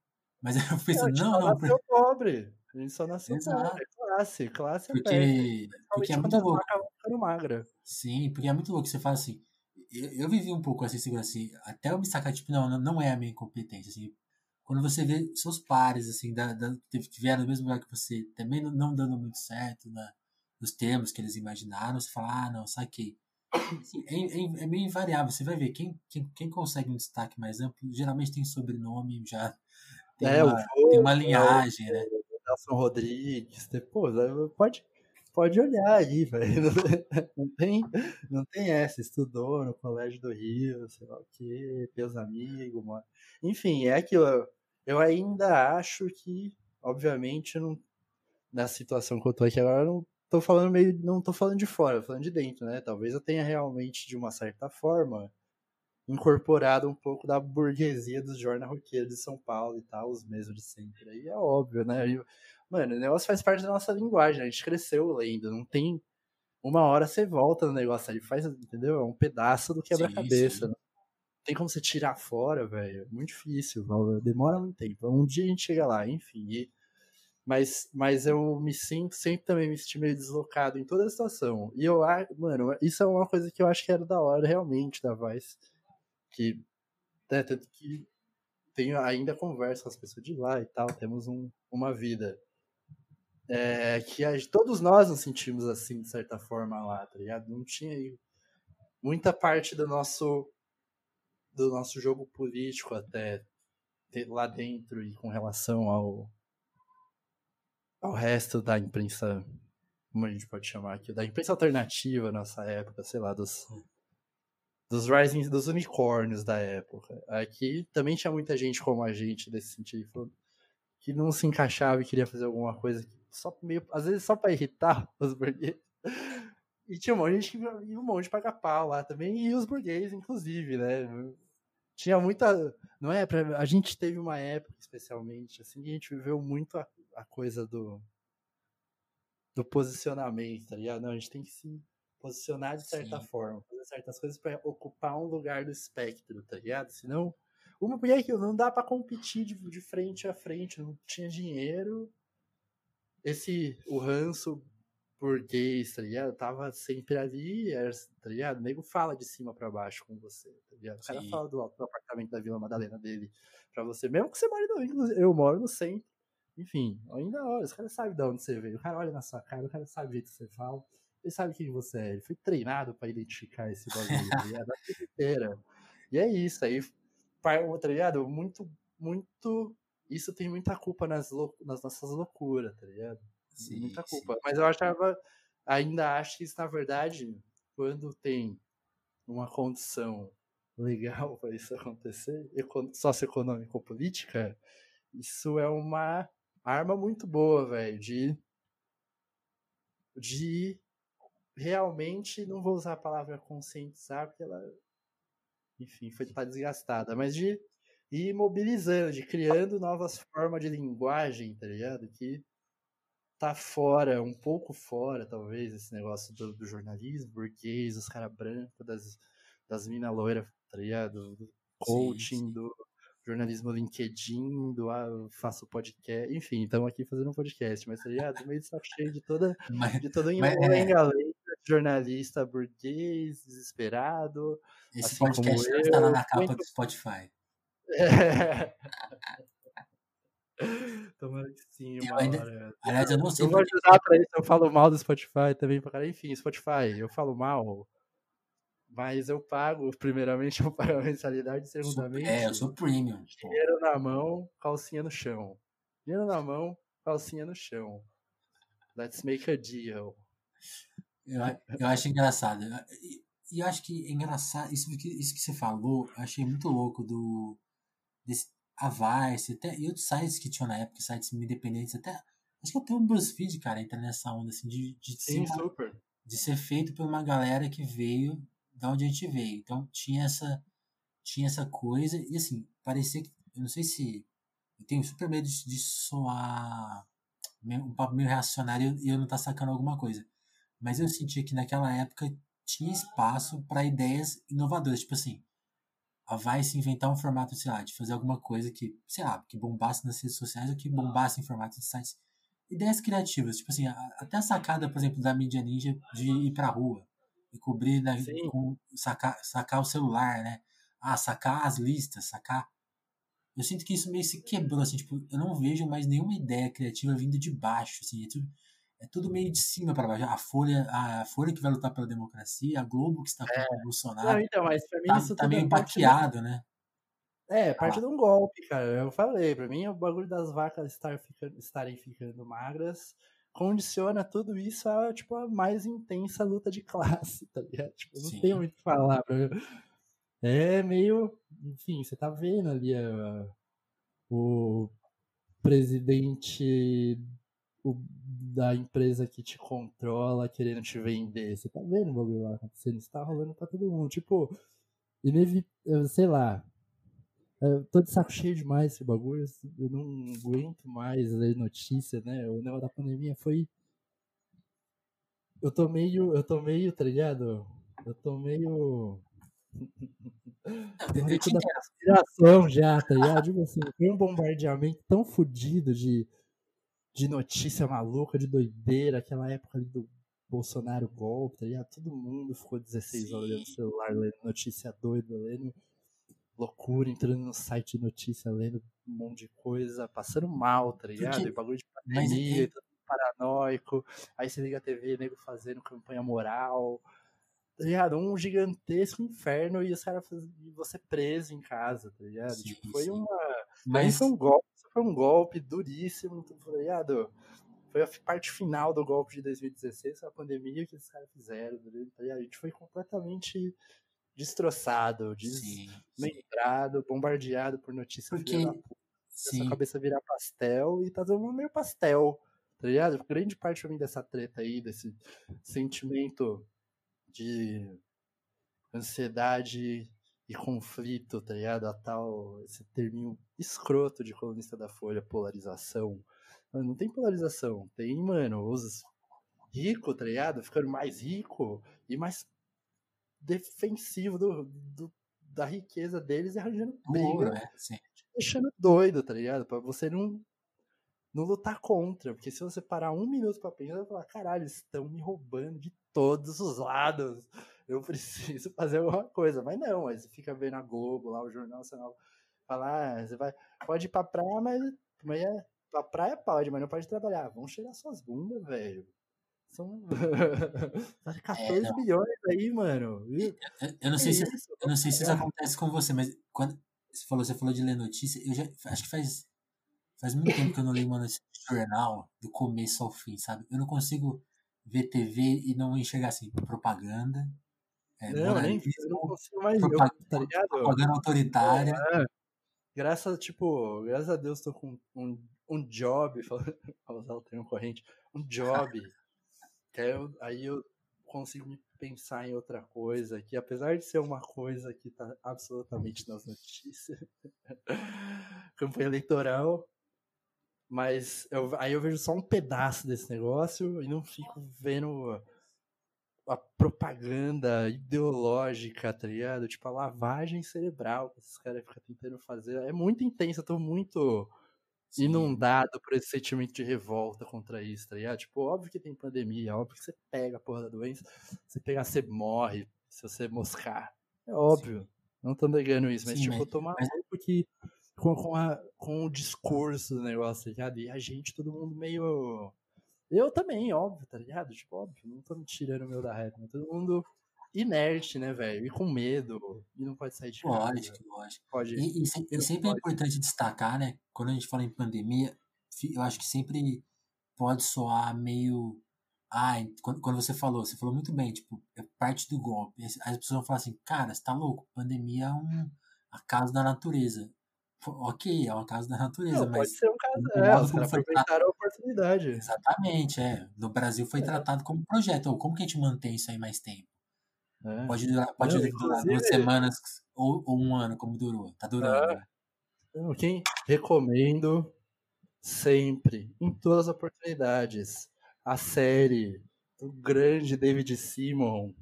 Mas (laughs) eu penso, não, não. não nasceu pobre. A gente só nasceu Exato. pobre. Classe, classe porque, é porque é muito louco. magra. Sim, porque é muito louco. Você fala assim, eu, eu vivi um pouco segurança assim, até eu me sacar, tipo, não, não é a minha incompetência, assim. Quando você vê seus pares, assim, da, da, que vieram no mesmo lugar que você, também não, não dando muito certo na, nos termos que eles imaginaram, você fala, ah, não, saquei. Sim, é, é, é, meio invariável. Você vai ver quem, quem, quem consegue um destaque mais amplo, geralmente tem sobrenome, já tem, é, uma, tem uma linhagem, né? Nelson Rodrigues, depois, pode, pode olhar aí, velho. (laughs) Não tem, não tem essa. Estudou no Colégio do Rio, sei lá o quê, teus amigos, mano. Enfim, é aquilo. Eu ainda acho que, obviamente, não, na situação que eu tô aqui agora, não tô falando meio. Não tô falando de fora, tô falando de dentro, né? Talvez eu tenha realmente, de uma certa forma, incorporado um pouco da burguesia dos jornal roqueiros de São Paulo e tal, os mesmos de sempre. Aí é óbvio, né? mano, o negócio faz parte da nossa linguagem, a gente cresceu lendo, não tem. uma hora você volta no negócio ali, faz, entendeu? É um pedaço do quebra-cabeça. Né? Tem como você tirar fora, velho. É muito difícil, demora muito tempo. Um dia a gente chega lá, enfim. E, mas, mas eu me sinto, sempre também me senti meio deslocado em toda a situação. E eu, mano, isso é uma coisa que eu acho que era da hora realmente da Vice. Que, né, tanto que tenho ainda conversa com as pessoas de lá e tal, temos um, uma vida. É, que a, todos nós nos sentimos assim, de certa forma, lá, tá ligado? Não tinha muita parte do nosso do nosso jogo político até lá dentro e com relação ao ao resto da imprensa, como a gente pode chamar aqui, da imprensa alternativa nessa época, sei lá, dos dos rising, dos unicórnios da época. Aqui também tinha muita gente como a gente desse sentido, que não se encaixava e queria fazer alguma coisa só meio, às vezes só para irritar (laughs) os burgueses. E tinha um monte de gente que um monte de pagar pau lá também, e os burgueses, inclusive, né? Tinha muita. Não é? A gente teve uma época, especialmente, assim, que a gente viveu muito a, a coisa do. do posicionamento, tá ligado? Não, a gente tem que se posicionar de certa Sim. forma, fazer certas coisas para ocupar um lugar do espectro, tá ligado? Senão. Uma, porque é não dá para competir de, de frente a frente, não tinha dinheiro. Esse, o ranço burguês, tá ligado? Tava sempre ali, era, tá ligado? O nego fala de cima para baixo com você, tá ligado? O cara Sim. fala do, do, apartamento da Vila Madalena dele pra você, mesmo que você mora no eu moro no centro. Enfim, ainda olha, os caras sabem de onde você veio. O cara olha na sua cara, o cara sabe o jeito que você fala, ele sabe quem você é. Ele foi treinado para identificar esse bagulho? A vida inteira. E é isso, aí, tá ligado? Muito, muito. Isso tem muita culpa nas, nas nossas loucuras, tá ligado? Sim, muita culpa. Sim. Mas eu achava, ainda acho que isso, na verdade, quando tem uma condição legal (laughs) para isso acontecer, socioeconômica ou política, isso é uma arma muito boa, velho, de, de realmente, não vou usar a palavra conscientizar, porque ela, enfim, foi tá desgastada, mas de ir mobilizando, de criando novas formas de linguagem, tá ligado? Que tá fora, um pouco fora, talvez, esse negócio do, do jornalismo burguês, dos caras brancos, das, das minas loiras, tá ligado? Do coaching, sim, sim. do jornalismo LinkedIn, do ah, faço podcast, enfim, estamos aqui fazendo um podcast, mas tá ligado? Meio de saco cheio de toda, (laughs) mas, de todo mas, é... jornalista burguês, desesperado. Esse assim podcast está lá na capa muito... do Spotify. É. (laughs) Tomara que sim, uma ainda, hora. Aliás, eu não sei. Eu vou ajudar pra isso, eu falo mal do Spotify também pra cara. Enfim, Spotify, eu falo mal. Mas eu pago, (laughs) primeiramente, eu pago a mensalidade, segundamente. É, eu sou premium. Dinheiro na mão, calcinha no chão. Dinheiro na mão, calcinha no chão. Let's make a deal. Eu, eu acho engraçado. E eu acho que é engraçado, isso que, isso que você falou, eu achei muito louco do. Desse, a Vice, até, e outros sites que tinham na época, sites independentes, até. Acho que até o BuzzFeed, cara, entra nessa onda, assim, de, de, Sim, ser, super. de ser feito por uma galera que veio da onde a gente veio. Então tinha essa, tinha essa coisa, e assim, parecia que. Eu não sei se. Eu tenho super medo de, de soar um papo meio reacionário e eu não tá sacando alguma coisa. Mas eu sentia que naquela época tinha espaço para ideias inovadoras. Tipo assim, a Vice inventar um formato, sei lá, de fazer alguma coisa que, sei lá, que bombasse nas redes sociais ou que bombasse em formato de sites. Ideias criativas, tipo assim, até a sacada, por exemplo, da mídia ninja de ir pra rua e cobrir, né, com, sacar, sacar o celular, né? Ah, sacar as listas, sacar. Eu sinto que isso meio se quebrou, assim, tipo, eu não vejo mais nenhuma ideia criativa vindo de baixo, assim, é tudo, é tudo meio de cima para baixo. A Folha, a Folha que vai lutar pela democracia, a Globo que está é. contra o Bolsonaro. Não, então, mas pra mim tá, isso tá meio baqueado, né? É, parte ah. de um golpe, cara. Eu falei, pra mim o bagulho das vacas estar ficando, estarem ficando magras condiciona tudo isso a, tipo, a mais intensa luta de classe, tá ligado? Tipo, não Sim. tenho muito o que falar. É meio. Enfim, você tá vendo ali a, o presidente o, da empresa que te controla querendo te vender. Você tá vendo o bagulho lá acontecendo? Isso tá rolando pra todo mundo. Tipo, inevitável, sei lá. Eu tô de saco cheio demais esse bagulho. Eu não aguento mais ler notícia, né? O negócio da pandemia foi. eu tô meio, eu tô meio, tá ligado? Eu tô meio. (laughs) Teórico da conspiração já, tá ligado? Tipo assim, foi um bombardeamento tão fodido de, de notícia maluca, de doideira, aquela época ali do Bolsonaro golpe, tá ligado? Todo mundo ficou 16 horas olhando o celular, lendo notícia doida, lendo loucura, entrando no site de notícia, lendo um monte de coisa, passando mal, tá ligado? Porque... E bagulho de pandemia, Mas... todo paranoico. Aí você liga a TV, nego fazendo campanha moral. Tá ligado? Um gigantesco inferno e os caras você preso em casa, tá ligado? Sim, tipo, foi sim. uma. Mas foi um golpe, foi um golpe duríssimo, tá ligado? Foi a parte final do golpe de 2016, a pandemia que os caras fizeram, tá ligado? A gente foi completamente destroçado, desmembrado, bombardeado por notícias Porque... da puta. Sim. cabeça virar pastel e tá todo mundo meio pastel, tá ligado? Grande parte pra mim dessa treta aí, desse sentimento de ansiedade e conflito, tá ligado? A tal, esse terminho escroto de colunista da Folha, polarização. Mano, não tem polarização, tem, mano, os ricos, tá ligado? Ficando mais rico e mais defensivo do, do da riqueza deles e arranjando briga, né? deixando doido, tá ligado? Pra você não, não lutar contra, porque se você parar um minuto pra pensar, você vai falar, caralho, eles estão me roubando de todos os lados, eu (laughs) preciso fazer alguma coisa, mas não, aí você fica vendo a Globo, lá o Jornal Nacional, falar, ah, você vai, pode ir pra praia, mas, mas é, pra praia pode, mas não pode trabalhar, vão cheirar suas bundas, velho, são (laughs) 14 é, milhões aí, mano. Eu, eu não sei se, eu não sei se isso acontece com você, mas quando você falou, você falou de ler notícia, eu já acho que faz faz muito tempo que eu não leio uma notícia de jornal do começo ao fim, sabe? Eu não consigo ver TV e não enxergar assim, propaganda. É, não, nem, eu não consigo mais propaganda, tá ligado? Propaganda autoritária. É, graças, tipo, graças a Deus tô com um, um job, pra usar o termo corrente, um job eu, aí eu consigo pensar em outra coisa que apesar de ser uma coisa que está absolutamente nas notícias, (laughs) campanha eleitoral, mas eu, aí eu vejo só um pedaço desse negócio e não fico vendo a propaganda ideológica, tá ligado? Tipo, a lavagem cerebral que esses caras ficam tentando fazer. É muito intensa, eu tô muito Sim. inundado por esse sentimento de revolta contra isso, tá ligado? Tipo, óbvio que tem pandemia, óbvio que você pega a porra da doença, você pegar, você morre se você moscar. É óbvio. Sim. Não tô negando isso, mas Sim, tipo, mas, eu tô maluco mas... que com, com, a, com o discurso do negócio, tá ligado? E a gente, todo mundo meio. Eu também, óbvio, tá ligado? Tipo, óbvio, não tô me tirando o meu da reta, mas todo mundo inerte, né, velho? E com medo, e não pode sair de casa. Lógico, lógico. Pode, e, e, e sempre é pode. é importante destacar, né? Quando a gente fala em pandemia, eu acho que sempre pode soar meio. Ah, quando, quando você falou, você falou muito bem, tipo, é parte do golpe. As pessoas vão falar assim, cara, você tá louco? Pandemia é um acaso da natureza. Ok, é um acaso da natureza, não, mas. Pode ser um caso, é, os caras aproveitaram a oportunidade. Exatamente, é. No Brasil foi é. tratado como projeto. Ou como que a gente mantém isso aí mais tempo? É. Pode durar, pode não, durar duas semanas ou, ou, um ano, como durou. Tá durando. É. Né? Quem recomendo sempre, em todas as oportunidades, a série do grande David Simon,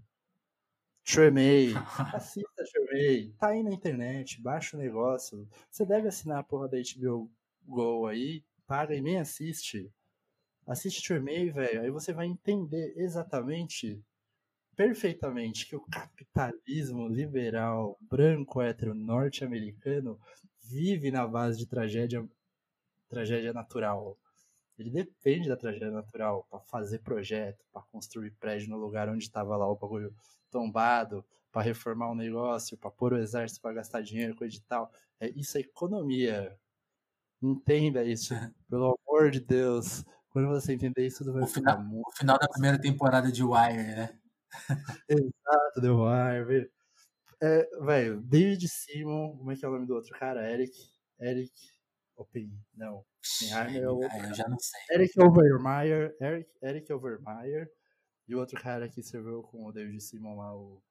Tremay. (laughs) Assista Tremay. Tá aí na internet, baixa o negócio. Você deve assinar a porra da HBO Go aí, paga e nem assiste. Assiste Tremay, velho. Aí você vai entender exatamente perfeitamente que o capitalismo liberal, branco, hétero, norte-americano vive na base de tragédia, tragédia natural. Ele depende da tragédia natural para fazer projeto, para construir prédio no lugar onde estava lá o bagulho tombado, para reformar um negócio, para pôr o exército para gastar dinheiro com edital. É, isso é economia. Entenda isso, (laughs) pelo amor de Deus. Quando você entender isso, tudo vai o final, o final da primeira temporada de Wire, né? Exato, The Wire. É, velho, David Simon, como é que é o nome do outro cara? Eric. Eric. Open. Não. Oppenheimer é o outro. Eu já não sei. Eric Overmeyer. Eric, Eric Overmeyer. E o outro cara que serveu com o David Simon lá, o,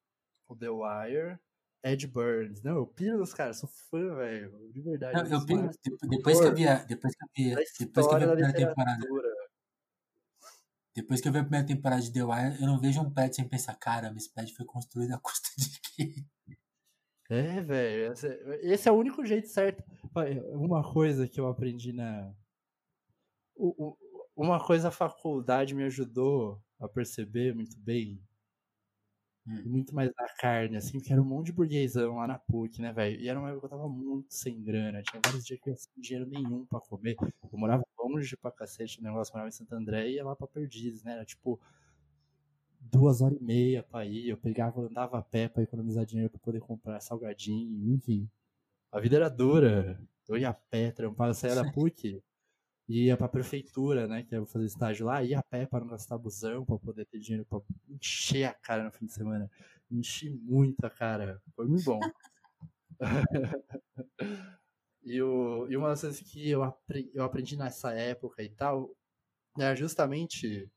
o The Wire. Ed Burns. Não, eu piro dos caras, sou fã, velho. De verdade. Não, eu piro, depois que eu vi a, depois que eu vi, depois que eu vi a primeira temporada. Depois que eu vi a primeira temporada de The Wire, eu não vejo um prédio sem pensar, caramba, esse prédio foi construído a custa de quê? É, velho. Esse é o único jeito certo. Uma coisa que eu aprendi na. Uma coisa a faculdade me ajudou a perceber muito bem Hum. Muito mais na carne, assim, porque era um monte de burguesão lá na PUC, né, velho? E era uma época que eu tava muito sem grana. Tinha vários dias que eu ia sem dinheiro nenhum pra comer. Eu morava longe pra cacete do negócio, morava em Santo André e ia lá pra Perdizes, né? Era tipo duas horas e meia pra ir. Eu pegava, andava a pé pra economizar dinheiro pra poder comprar salgadinho, enfim. A vida era dura. Eu ia a pé, trampava, saía da (laughs) PUC ia pra prefeitura, né? Que eu fazer estágio lá, ia a pé para não gastar busão, para poder ter dinheiro para encher a cara no fim de semana. Enchi muito a cara. Foi muito bom. (laughs) e, o, e uma das coisas que eu aprendi, eu aprendi nessa época e tal é justamente.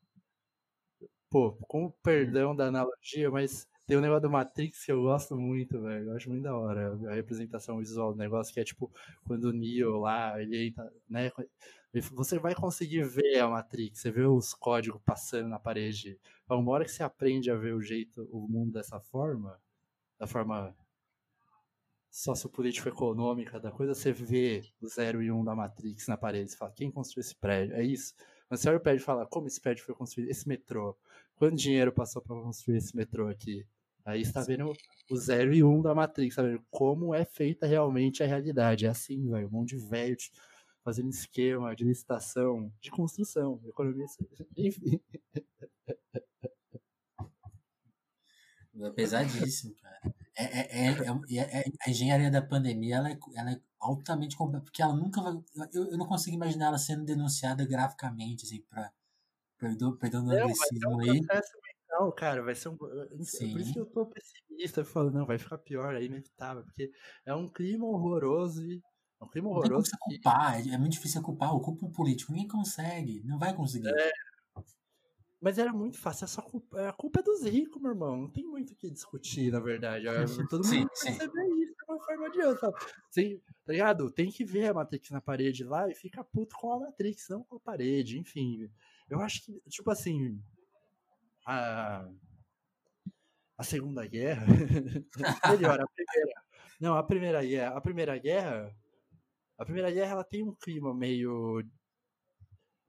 Pô, com o perdão da analogia, mas tem um negócio do Matrix que eu gosto muito, velho. Eu acho muito da hora a representação visual do negócio, que é tipo, quando o Neo lá, ele entra, né? Você vai conseguir ver a Matrix, você vê os códigos passando na parede. Então, uma hora que você aprende a ver o jeito, o mundo dessa forma, da forma sociopolítico-econômica da coisa, você vê o 0 e 1 um da Matrix na parede. Você fala, quem construiu esse prédio? É isso. Mas você olha o prédio e fala, como esse prédio foi construído? Esse metrô. Quanto dinheiro passou para construir esse metrô aqui? Aí está vendo o 0 e 1 um da Matrix, tá vendo como é feita realmente a realidade. É assim, velho. Um monte de velho fazendo esquema de licitação, de construção, economia, (laughs) enfim. É pesadíssimo, cara. É, é, é, é, a engenharia da pandemia ela é, ela é altamente complexa, porque ela nunca vai. Eu, eu não consigo imaginar ela sendo denunciada graficamente, assim, pra. Perdão, perdão do anglicismo aí. Não, cara, vai ser um. Sim. Por isso que eu tô pessimista, falando, não, vai ficar pior, é inevitável, porque é um clima horroroso e é um crime horroroso. Não culpar, é, é muito difícil culpar. O culpa o político, ninguém consegue, não vai conseguir. É. Mas era muito fácil, é só culpa, a culpa é dos ricos, meu irmão. Não tem muito o que discutir, na verdade. É, (laughs) todo mundo sim, percebe isso de uma forma ou de outra. Sim, tá ligado? Tem que ver a Matrix na parede lá e fica puto com a Matrix, não com a parede, enfim. Eu acho que, tipo assim. A, a Segunda Guerra. (laughs) melhor, a primeira. Não, a Primeira Guerra. A Primeira Guerra a Primeira Guerra ela tem um clima meio.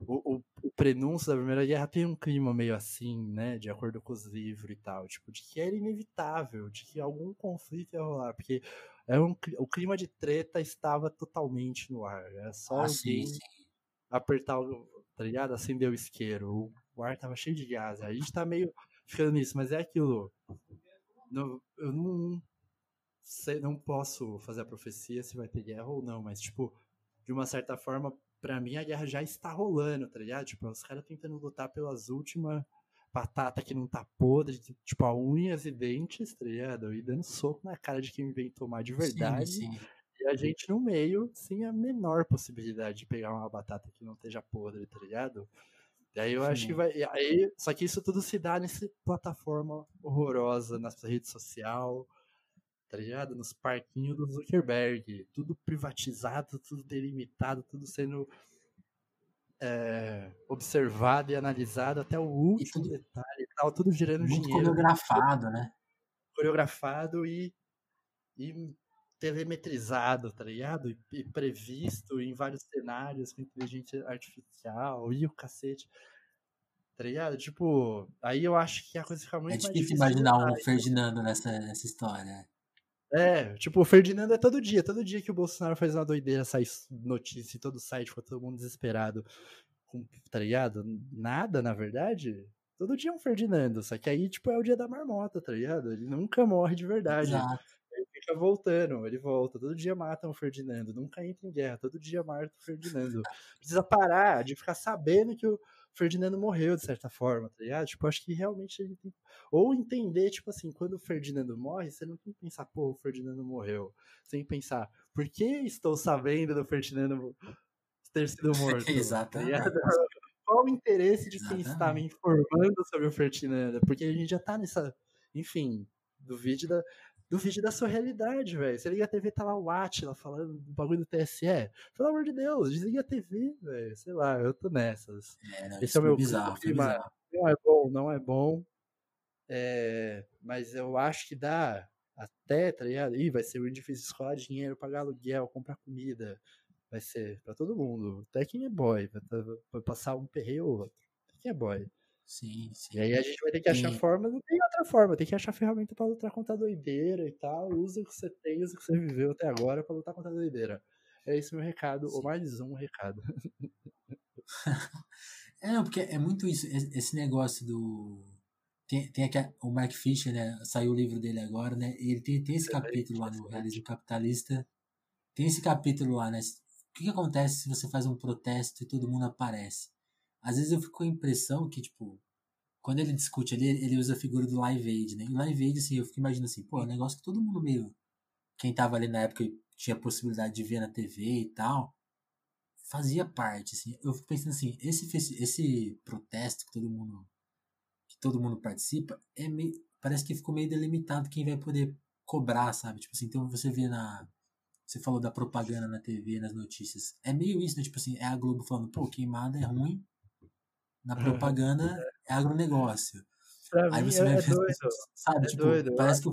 O, o, o, prenúncio da Primeira Guerra tem um clima meio assim, né? De acordo com os livros e tal. Tipo, de que era inevitável, de que algum conflito ia rolar. Porque é um, o clima de treta estava totalmente no ar. Era só ah, sim, sim. apertar o. Tá ligado? Acender o isqueiro. O ar tava cheio de gás. A gente tá meio ficando nisso, mas é aquilo. Eu não, sei, não posso fazer a profecia se vai ter guerra ou não, mas, tipo, de uma certa forma, para mim a guerra já está rolando, tá ligado? Tipo, os caras tentando lutar pelas últimas batata que não tá podre, tipo, a unhas e dentes, tá ligado? E dando soco na cara de quem inventou mais de verdade. Sim, sim. E a gente no meio, sem a menor possibilidade de pegar uma batata que não esteja podre, tá ligado? E aí eu sim. acho que vai. Aí, só que isso tudo se dá nessa plataforma horrorosa, na rede social, tá ligado? Nos parquinhos do Zuckerberg. Tudo privatizado, tudo delimitado, tudo sendo é, observado e analisado até o último tudo, detalhe e tal, tudo girando muito dinheiro. coreografado, né? Coreografado e, e telemetrizado, tá ligado? E, e, previsto em vários cenários com inteligência artificial e o cacete. Tá ligado? Tipo, aí eu acho que a coisa fica muito é difícil. imaginar um Ferdinando nessa, nessa história. É, tipo, o Ferdinando é todo dia. Todo dia que o Bolsonaro faz uma doideira, sai notícia em todo site, fica todo mundo desesperado. Tá ligado? Nada, na verdade. Todo dia é um Ferdinando. Só que aí, tipo, é o dia da marmota, tá ligado? Ele nunca morre de verdade. Exato. Ele fica voltando, ele volta. Todo dia matam o Ferdinando. Nunca entra em guerra. Todo dia mata o Ferdinando. Precisa parar de ficar sabendo que o Ferdinando morreu, de certa forma, tá ligado? Tipo, acho que realmente ele tem. Ou entender, tipo assim, quando o Ferdinando morre, você não tem que pensar, pô, o Ferdinando morreu. Você tem que pensar, por que estou sabendo do Ferdinando ter sido morto? (laughs) Exatamente. Tá Qual o interesse de Exatamente. quem está me informando sobre o Ferdinando? Porque a gente já tá nessa. Enfim, do vídeo da. Duvide da sua realidade, velho. Você liga a TV, tá lá o Atila falando do bagulho do TSE. Pelo amor de Deus, desliga a TV, velho. Sei lá, eu tô nessas. É, Esse é o meu bizarro, clima. bizarro. Não é bom, não é bom. É, mas eu acho que dá até, tá ligado? Ih, vai ser muito difícil escolar dinheiro, pagar aluguel, comprar comida. Vai ser pra todo mundo. Até quem é boy, vai, vai passar um perreio ou outro. Até quem é boy. Sim, sim. E aí a gente vai ter que achar E- forma, não tem outra forma, tem que achar ferramenta pra lutar contra a doideira e tal. Usa o que você tem, usa o que você viveu até agora pra lutar contra a doideira. É esse meu recado, ou Sim. mais um recado. (laughs) É, não, porque é muito isso, esse negócio do. Tem, tem aqui o Mark Fisher, né? Saiu o livro dele agora, né? E ele tem, tem esse capítulo lá no. Realismo Capitalista. Tem esse capítulo lá, né? O que, que acontece se você faz um protesto e todo mundo aparece? Às vezes eu fico com a impressão que, tipo, quando ele discute ali, ele usa a figura do Live Aid, né? E Live Aid, assim, eu fico imaginando assim, pô, é um negócio que todo mundo meio. Quem tava ali na época tinha possibilidade de ver na TV e tal, fazia parte, assim. Eu fico pensando assim, esse, esse protesto que todo mundo que todo mundo participa, é meio, parece que ficou meio delimitado quem vai poder cobrar, sabe? Tipo assim, então você vê na você falou da propaganda na TV, nas notícias. É meio isso, né? Tipo assim, é a Globo falando, pô, queimada é ruim. Na propaganda é agronegócio. Pra Aí você é, vai é ver, doido. sabe? é tipo, doido, parece que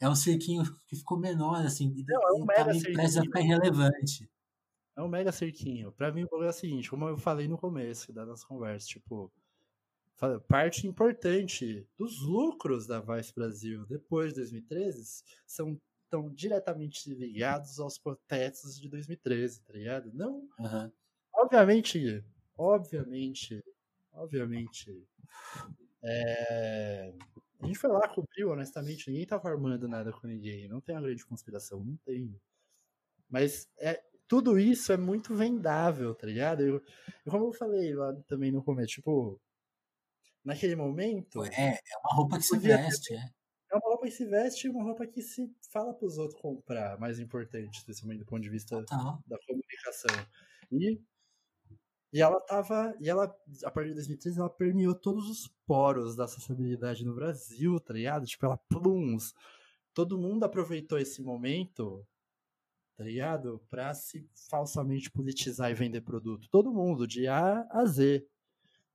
é um cirquinho que ficou menor, assim, Não, é um mega a cirquinho. ficar irrelevante. É um mega cerquinho. Pra mim, o problema é o seguinte, como eu falei no começo da nossa conversa, tipo, parte importante dos lucros da Vice Brasil depois de 2013 são tão diretamente ligados aos protestos de 2013, tá ligado? Não, Aham. obviamente, obviamente, obviamente, é, a gente foi lá, cobriu, honestamente, ninguém tava armando nada com ninguém, não tem uma grande conspiração, não tem. Mas é, tudo isso é muito vendável, tá ligado? Eu, como eu falei lá também no começo, tipo, naquele momento, É, é uma roupa que se veste, é. é uma roupa que se veste e uma roupa que se fala pros outros comprar, mais importante, especialmente do ponto de vista Total. da comunicação. E, e ela tava. E ela, a partir de 2013, ela permeou todos os poros da sociabilidade no Brasil, tá ligado? Tipo, ela plums. Todo mundo aproveitou esse momento, tá ligado? Pra se falsamente politizar e vender produto. Todo mundo, de A a Z.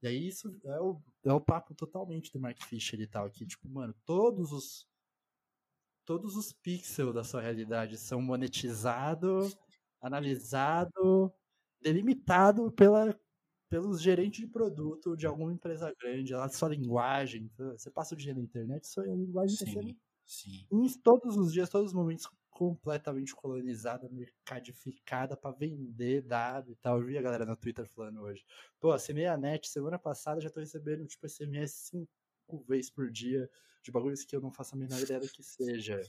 E aí isso é o, é o papo totalmente do Mark Fisher e tal, que, tipo, mano, todos os. Todos os pixels da sua realidade são monetizados, analisado, delimitado pela, pelos gerentes de produto de alguma empresa grande, lá sua linguagem. Você passa o dia na internet, sua linguagem está sendo Sim, sim. em todos os dias, todos os momentos completamente colonizada, mercadificada pra vender dado e tal. Eu vi a galera no Twitter falando hoje. Pô, assinei a net semana passada, já tô recebendo tipo SMS cinco vezes por dia de bagulhos que eu não faço a menor ideia do que seja.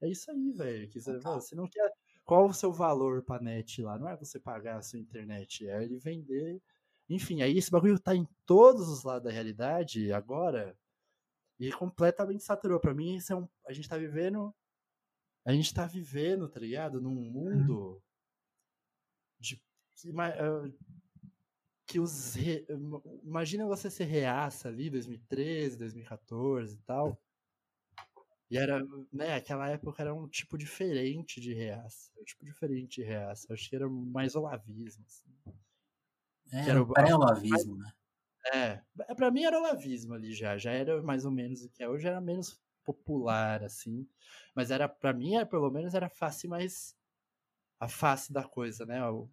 É isso aí, velho. que Você, Total. você não quer. Qual o seu valor pra net lá? Não é você pagar a sua internet, é ele vender. Enfim, aí esse bagulho tá em todos os lados da realidade agora. E completamente saturou. Pra mim, isso é um, a gente tá vivendo. A gente tá vivendo, tá ligado? Num mundo de. ima- eh, Que os. re- Imagina você ser reaça ali, 2013, 2014 e tal. E era, né, aquela época era um tipo diferente de reaça. Um tipo diferente de reaça. Acho que era mais olavismo. Assim. É, Que era o pré-olavismo, né? É, é, pra mim era olavismo ali já, já era mais ou menos o que é hoje, era menos popular, assim, mas era, pra mim, era, pelo menos era a face mais, a face da coisa, né, o-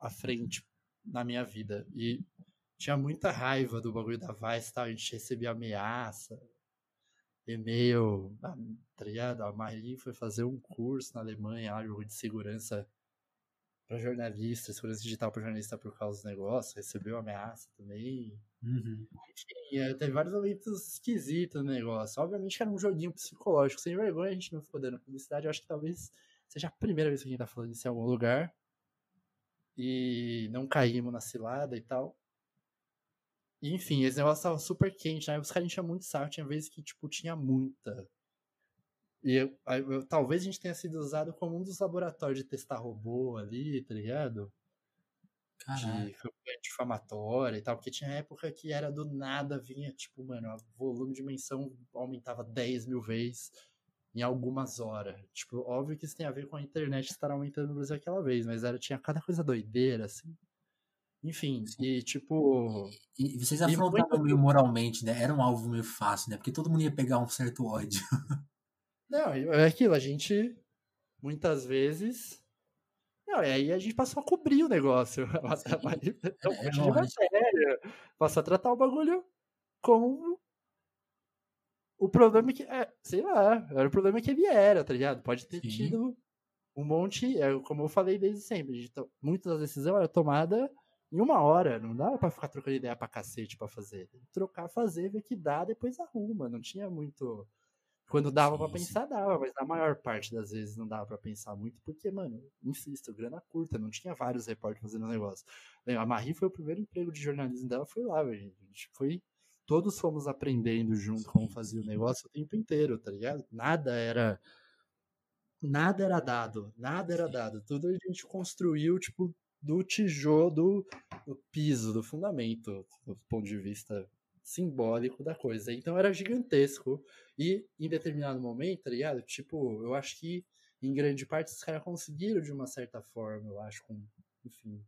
a frente na minha vida, e tinha muita raiva do bagulho da Vice e tal, a gente recebia ameaça, e-mail, ah, tá ligado? A Marli foi fazer um curso na Alemanha, jogo de segurança para jornalista, segurança digital para jornalista por causa dos negócios, recebeu ameaça também, Uhum. e eh, teve vários momentos esquisitos no negócio. Obviamente que era um joguinho psicológico. Sem vergonha, a gente não ficou dando publicidade. Eu acho que talvez seja a primeira vez que a gente tá falando isso em algum lugar. E não caímos na cilada e tal. E, enfim, esse negócio tava super quente. Né? Os caras tinham muito saco. Tinha vezes que, tipo, tinha muita. E eu- aí eu- talvez a gente tenha sido usado como um dos laboratórios de testar robô ali, tá ligado? Caralho. de campanha difamatória e tal, porque tinha época que era do nada, vinha, tipo, mano, o volume de menção aumentava 10 mil vezes, em algumas horas. Tipo, óbvio que isso tem a ver com a internet estar aumentando no Brasil aquela vez, mas era, tinha cada coisa doideira, assim. Enfim, e tipo. E, e vocês afrontavam muito... meio moralmente, né? Era um alvo meio fácil, né? Porque todo mundo ia pegar um certo ódio. Não, é aquilo, a gente muitas vezes. Não, e aí a gente passou a cobrir o negócio. (laughs) Passou a, é, de matéria. A tratar o bagulho como o problema é que, é, sei lá, era o problema que ele era, tá ligado? Pode ter Sim. tido um monte, é, como eu falei desde sempre, muitas das decisões era tomada em uma hora, não dava pra ficar trocando ideia pra cacete pra fazer. Trocar, fazer, ver que dá, depois arruma, não tinha muito... Quando dava para pensar, dava, mas na maior parte das vezes não dava para pensar muito, porque, mano, insisto, grana curta, não tinha vários repórteres fazendo negócio. A Marie foi o primeiro emprego de jornalismo dela, foi lá, velho. A gente foi todos fomos aprendendo junto como fazer o negócio o tempo inteiro, tá ligado? Nada era nada era dado, nada era dado. Tudo a gente construiu tipo do tijolo, do, do piso, do fundamento, do ponto de vista simbólico da coisa. Então era gigantesco e em determinado momento, tá ligado? Tipo, eu acho que em grande parte os caras conseguiram de uma certa forma, eu acho, com, enfim,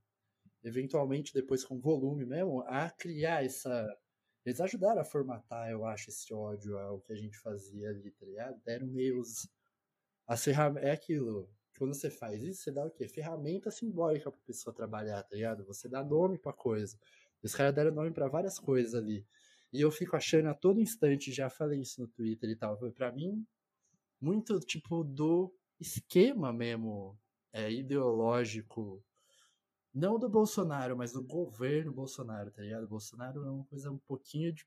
eventualmente depois com volume mesmo, a criar essa eles ajudaram a formatar, eu acho, esse ódio ao que a gente fazia ali, tá ligado? Deram meios. As ferramentas. É aquilo. Quando você faz isso, você dá o quê? Ferramenta simbólica pra pessoa trabalhar, tá ligado? Você dá nome pra coisa. Os caras deram nome para várias coisas ali. E eu fico achando a todo instante, já falei isso no Twitter e tal, foi pra mim muito tipo do esquema mesmo é, ideológico não do Bolsonaro, mas do governo Bolsonaro, tá ligado? Bolsonaro é uma coisa um pouquinho de,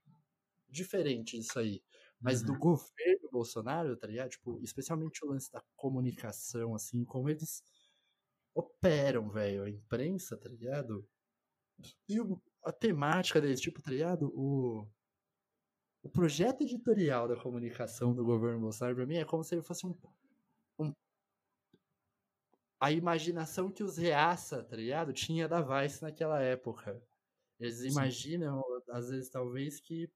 diferente disso aí. Mas uhum. do governo Bolsonaro, tá ligado? Tipo, especialmente o lance da comunicação, assim, como eles operam, velho, a imprensa, tá ligado? E o, a temática deles, tipo, tá ligado? O, o projeto editorial da comunicação do governo Bolsonaro, pra mim, é como se ele fosse um a imaginação que os reaça, tá ligado? Tinha da Vice naquela época. Eles Sim. imaginam, às vezes, talvez, que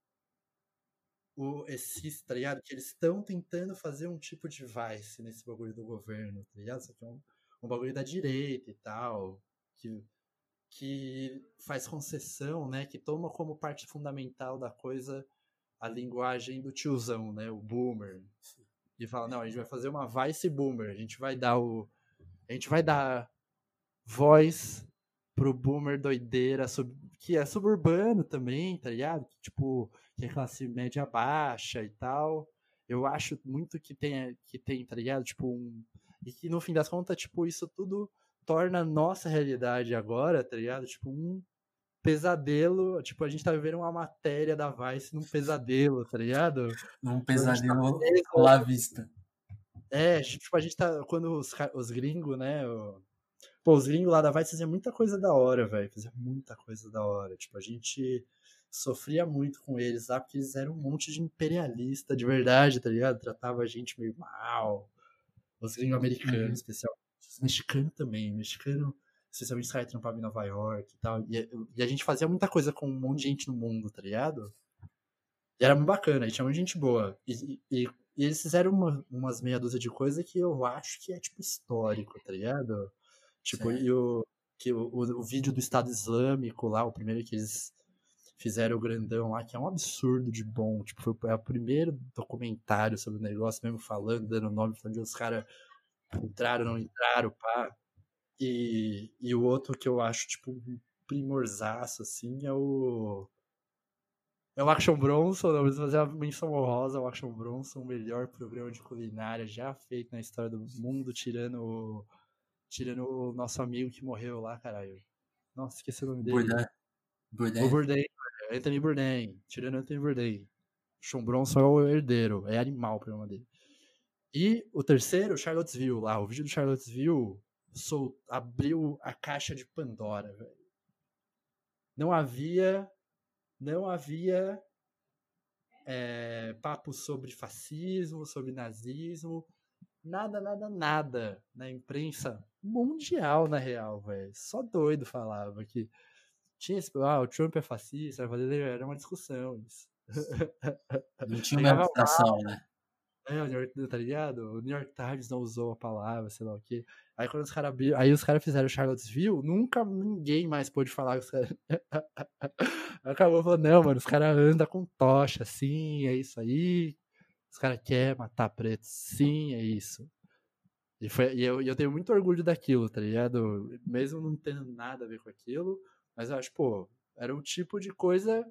o, esses, tá ligado? Que eles estão tentando fazer um tipo de Vice nesse bagulho do governo, tá ligado? Isso aqui é um, um bagulho da direita e tal, que, que faz concessão, né? Que toma como parte fundamental da coisa a linguagem do tiozão, né? O boomer. E fala, não, a gente vai fazer uma Vice Boomer, a gente vai dar o a gente vai dar voz pro boomer doideira, sub, que é suburbano também, tá ligado? Tipo, que é classe média baixa e tal. Eu acho muito que tem, que tem, tá ligado? Tipo, um, e que no fim das contas, tipo, isso tudo torna a nossa realidade agora, tá ligado? Tipo, um pesadelo. Tipo, a gente tá vivendo uma matéria da Vice num pesadelo, tá ligado? Num pesadelo tá lá vista. É, tipo, a gente tá. Quando os, os gringos, né? O, pô, os gringos lá da Vice faziam muita coisa da hora, velho. Fazia muita coisa da hora. Tipo, a gente sofria muito com eles lá, porque eles eram um monte de imperialista de verdade, tá ligado? Tratava a gente meio mal. Os gringos americanos, uhum. especialmente. Os mexicanos também. Mexicano, especialmente os caras trampavam em Nova York e tal. E, e, a gente fazia muita coisa com um monte de gente no mundo, tá ligado? E era muito bacana, e tinha muita gente boa. E, e, e eles fizeram uma, umas meia dúzia de coisa que eu acho que é, tipo, histórico, tá ligado? Tipo, e o, que o, o, o, vídeo do Estado Islâmico lá, o primeiro que eles fizeram o grandão lá, que é um absurdo de bom. Tipo, foi é o primeiro documentário sobre o negócio, mesmo falando, dando nome, falando de os caras entraram, não entraram, pá. E, e o outro que eu acho, tipo, primorzaço, assim, é o é o Action Bronson, não, vamos fazer uma menção honrosa ao Action Bronson, o melhor programa de culinária já feito na história do mundo, tirando, tirando o nosso amigo que morreu lá, caralho. Nossa, esqueci o nome dele. Bourdain. Bourdain. O Bourdain, Anthony Bourdain, tirando Anthony Bourdain. Action Bronson é o herdeiro, é animal o programa dele. E o terceiro, Charlottesville, lá, o vídeo do Charlottesville sol, abriu a caixa de Pandora, velho. Não havia não havia é, papo sobre fascismo, sobre nazismo, nada, nada, nada na imprensa mundial, na real, velho. Só doido falava que tinha esse, ah, o Trump é fascista, era uma discussão isso. (laughs) Não tinha uma discussão, né? É, o New York, tá ligado? O New York Times não usou a palavra, sei lá o quê. Aí quando os caras aí os caras fizeram Charlottesville, nunca ninguém mais pôde falar. Os caras... (laughs) Acabou falando, não, mano, os caras andam com tocha, sim, é isso aí. Os caras querem matar preto, sim, é isso. E, foi, e eu, eu tenho muito orgulho daquilo, tá ligado? Mesmo não tendo nada a ver com aquilo, mas eu acho, pô, era o tipo de coisa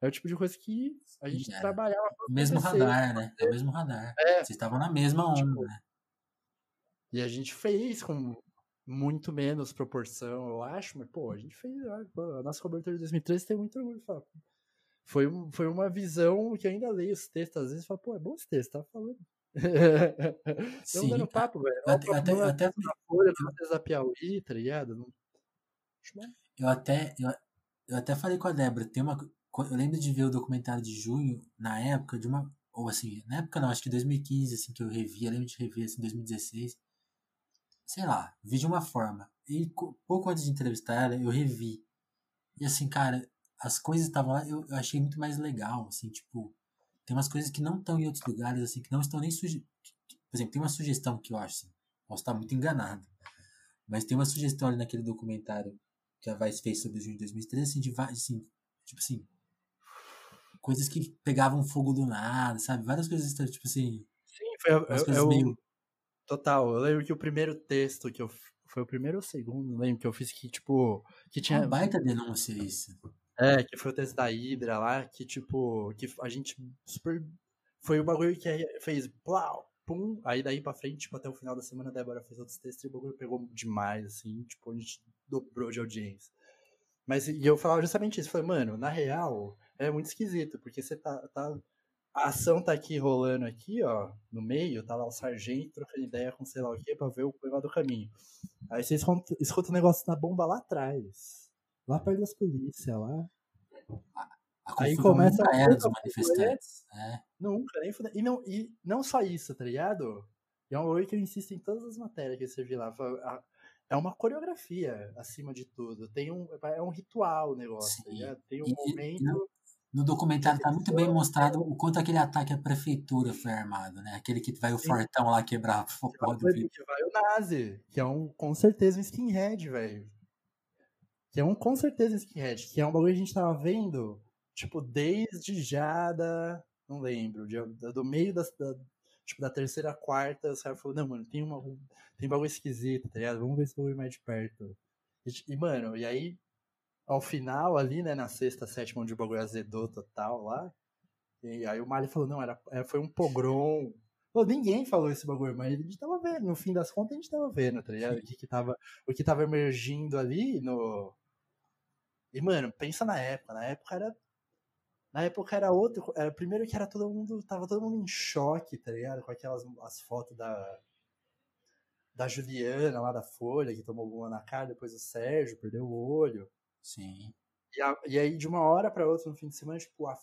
é o tipo de coisa que a gente Sim, trabalhava. Mesmo radar, né? É o mesmo radar. É. Vocês estavam na mesma onda, tipo, né? E a gente fez com muito menos proporção, eu acho, mas, pô, a gente fez. A nossa cobertura de 2013 tem muito orgulho de falar. Foi, foi uma visão que ainda leio os textos, às vezes, e falo, pô, é bom esse texto, tá falando. (laughs) Estão dando papo, velho. Até, até, até, folha, da Piauí, tá ligado? Eu até, eu, eu até falei com a Débora, tem uma, eu lembro de ver o documentário de junho, na época de uma. Ou assim, na época não, acho que 2015, assim, que eu revi, eu lembro de rever, assim, 2016. Sei lá, vi de uma forma. E pouco antes de entrevistar ela, eu revi. E assim, cara, as coisas estavam lá, eu, eu achei muito mais legal, assim, tipo. Tem umas coisas que não estão em outros lugares, assim, que não estão nem suge... Por exemplo, tem uma sugestão que eu acho, assim, posso estar muito enganado. Mas tem uma sugestão ali naquele documentário que a Vice fez sobre o junho de 2013, assim, de, assim, tipo assim, coisas que pegavam fogo do nada, sabe? Várias coisas, tipo assim. Sim, foi é, coisas é, meio. Total, eu lembro que o primeiro texto que eu. Foi o primeiro ou o segundo, não lembro, que eu fiz que, tipo. Que tinha. Uma baita denúncia isso. É, que foi o texto da Hydra lá, que, tipo. Que a gente super. Foi o bagulho que fez. Plau! Pum, aí daí pra frente, tipo, até o final da semana a Débora fez outros textos e o bagulho pegou demais, assim, tipo, a gente dobrou de audiência. Mas e eu falava justamente isso, falei, mano, na real, é muito esquisito, porque você tá, tá. A ação tá aqui rolando aqui, ó, no meio, tá lá o sargento trocando ideia com sei lá o que pra ver o coisa do caminho. Aí você escuta, escuta o negócio da bomba lá atrás. Lá perto das polícias, lá. A aí começa a era dos manifestantes. É. Nunca, nem e não, e não só isso, tá ligado? E é um oi que eu insisto em todas as matérias que você viu lá. É uma coreografia, acima de tudo. Tem um, é um ritual o negócio, tá ligado? Tem um e, momento. No documentário está muito bem mostrado o quanto aquele ataque à prefeitura foi armado, né? Aquele que vai o fortão lá quebrar o pó do vidro. Que vai o Nazi, que é um, com certeza um skinhead, velho. Que é um, com certeza, skinhead. Que é um bagulho que a gente tava vendo, tipo, desde já da... Não lembro, de, do meio da, da, tipo, da terceira, quarta, os caras falaram, não, mano, tem, uma, tem bagulho esquisito, tá ligado? Vamos ver se eu mais de perto. E, e, mano, e aí ao final ali, né, na sexta, sétima, onde o bagulho azedou total lá. E aí o Mali falou, não, era, era, foi um pogrom. Pô, ninguém falou esse bagulho, mas a gente tava vendo, no fim das contas a gente tava vendo, tá ligado? O que, que tava, o que tava emergindo ali no. E, mano, pensa na época, na época era. Na época era outro. Era, primeiro que era todo mundo. Tava todo mundo em choque, tá ligado? Com aquelas as fotos da. Da Juliana lá da Folha, que tomou uma na cara, depois o Sérgio perdeu o olho. Sim. E, a, e aí, de uma hora para outra, no fim de semana, tipo, a,